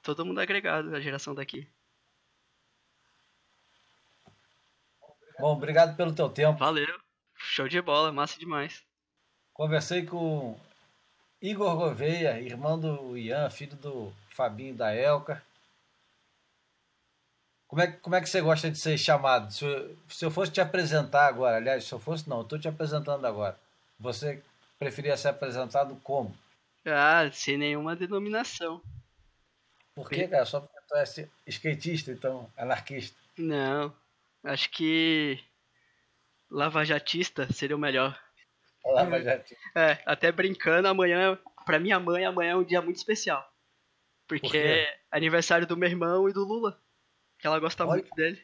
Todo mundo agregado, a geração daqui. Bom, obrigado pelo teu tempo. Valeu. Show de bola, massa demais. Conversei com Igor Gouveia, irmão do Ian, filho do Fabinho da Elka. Como é, como é que você gosta de ser chamado? Se eu, se eu fosse te apresentar agora, aliás, se eu fosse, não, estou te apresentando agora. Você preferia ser apresentado como? Ah, sem nenhuma denominação. Por quê, cara? Só porque tu é skatista, então, anarquista? Não, acho que lavajatista seria o melhor. Lavajatista. É, até brincando, amanhã, pra minha mãe, amanhã é um dia muito especial. Porque Por é aniversário do meu irmão e do Lula que ela gosta Olha. muito dele.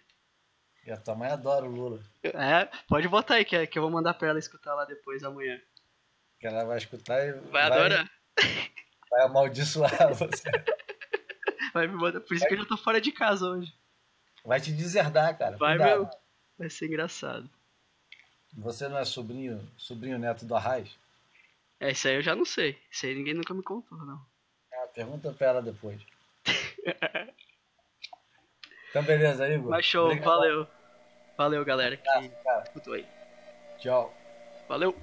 E a tua mãe adora o Lula. É, pode botar aí, que, é, que eu vou mandar pra ela escutar lá depois, amanhã. Que ela vai escutar e. Vai, vai adorar. Vai amaldiçoar você. Vai me mandar. Por isso vai. que eu já tô fora de casa hoje. Vai te deserdar, cara. Vai, Cuidado. meu. Vai ser engraçado. Você não é sobrinho, sobrinho neto do Arraiz? É, isso aí eu já não sei. Isso aí ninguém nunca me contou, não. Ah, pergunta pra ela depois. Então, beleza, Igor. Mas show, Obrigado. valeu. Valeu, galera. Que cara. escutou aí. Tchau. Valeu.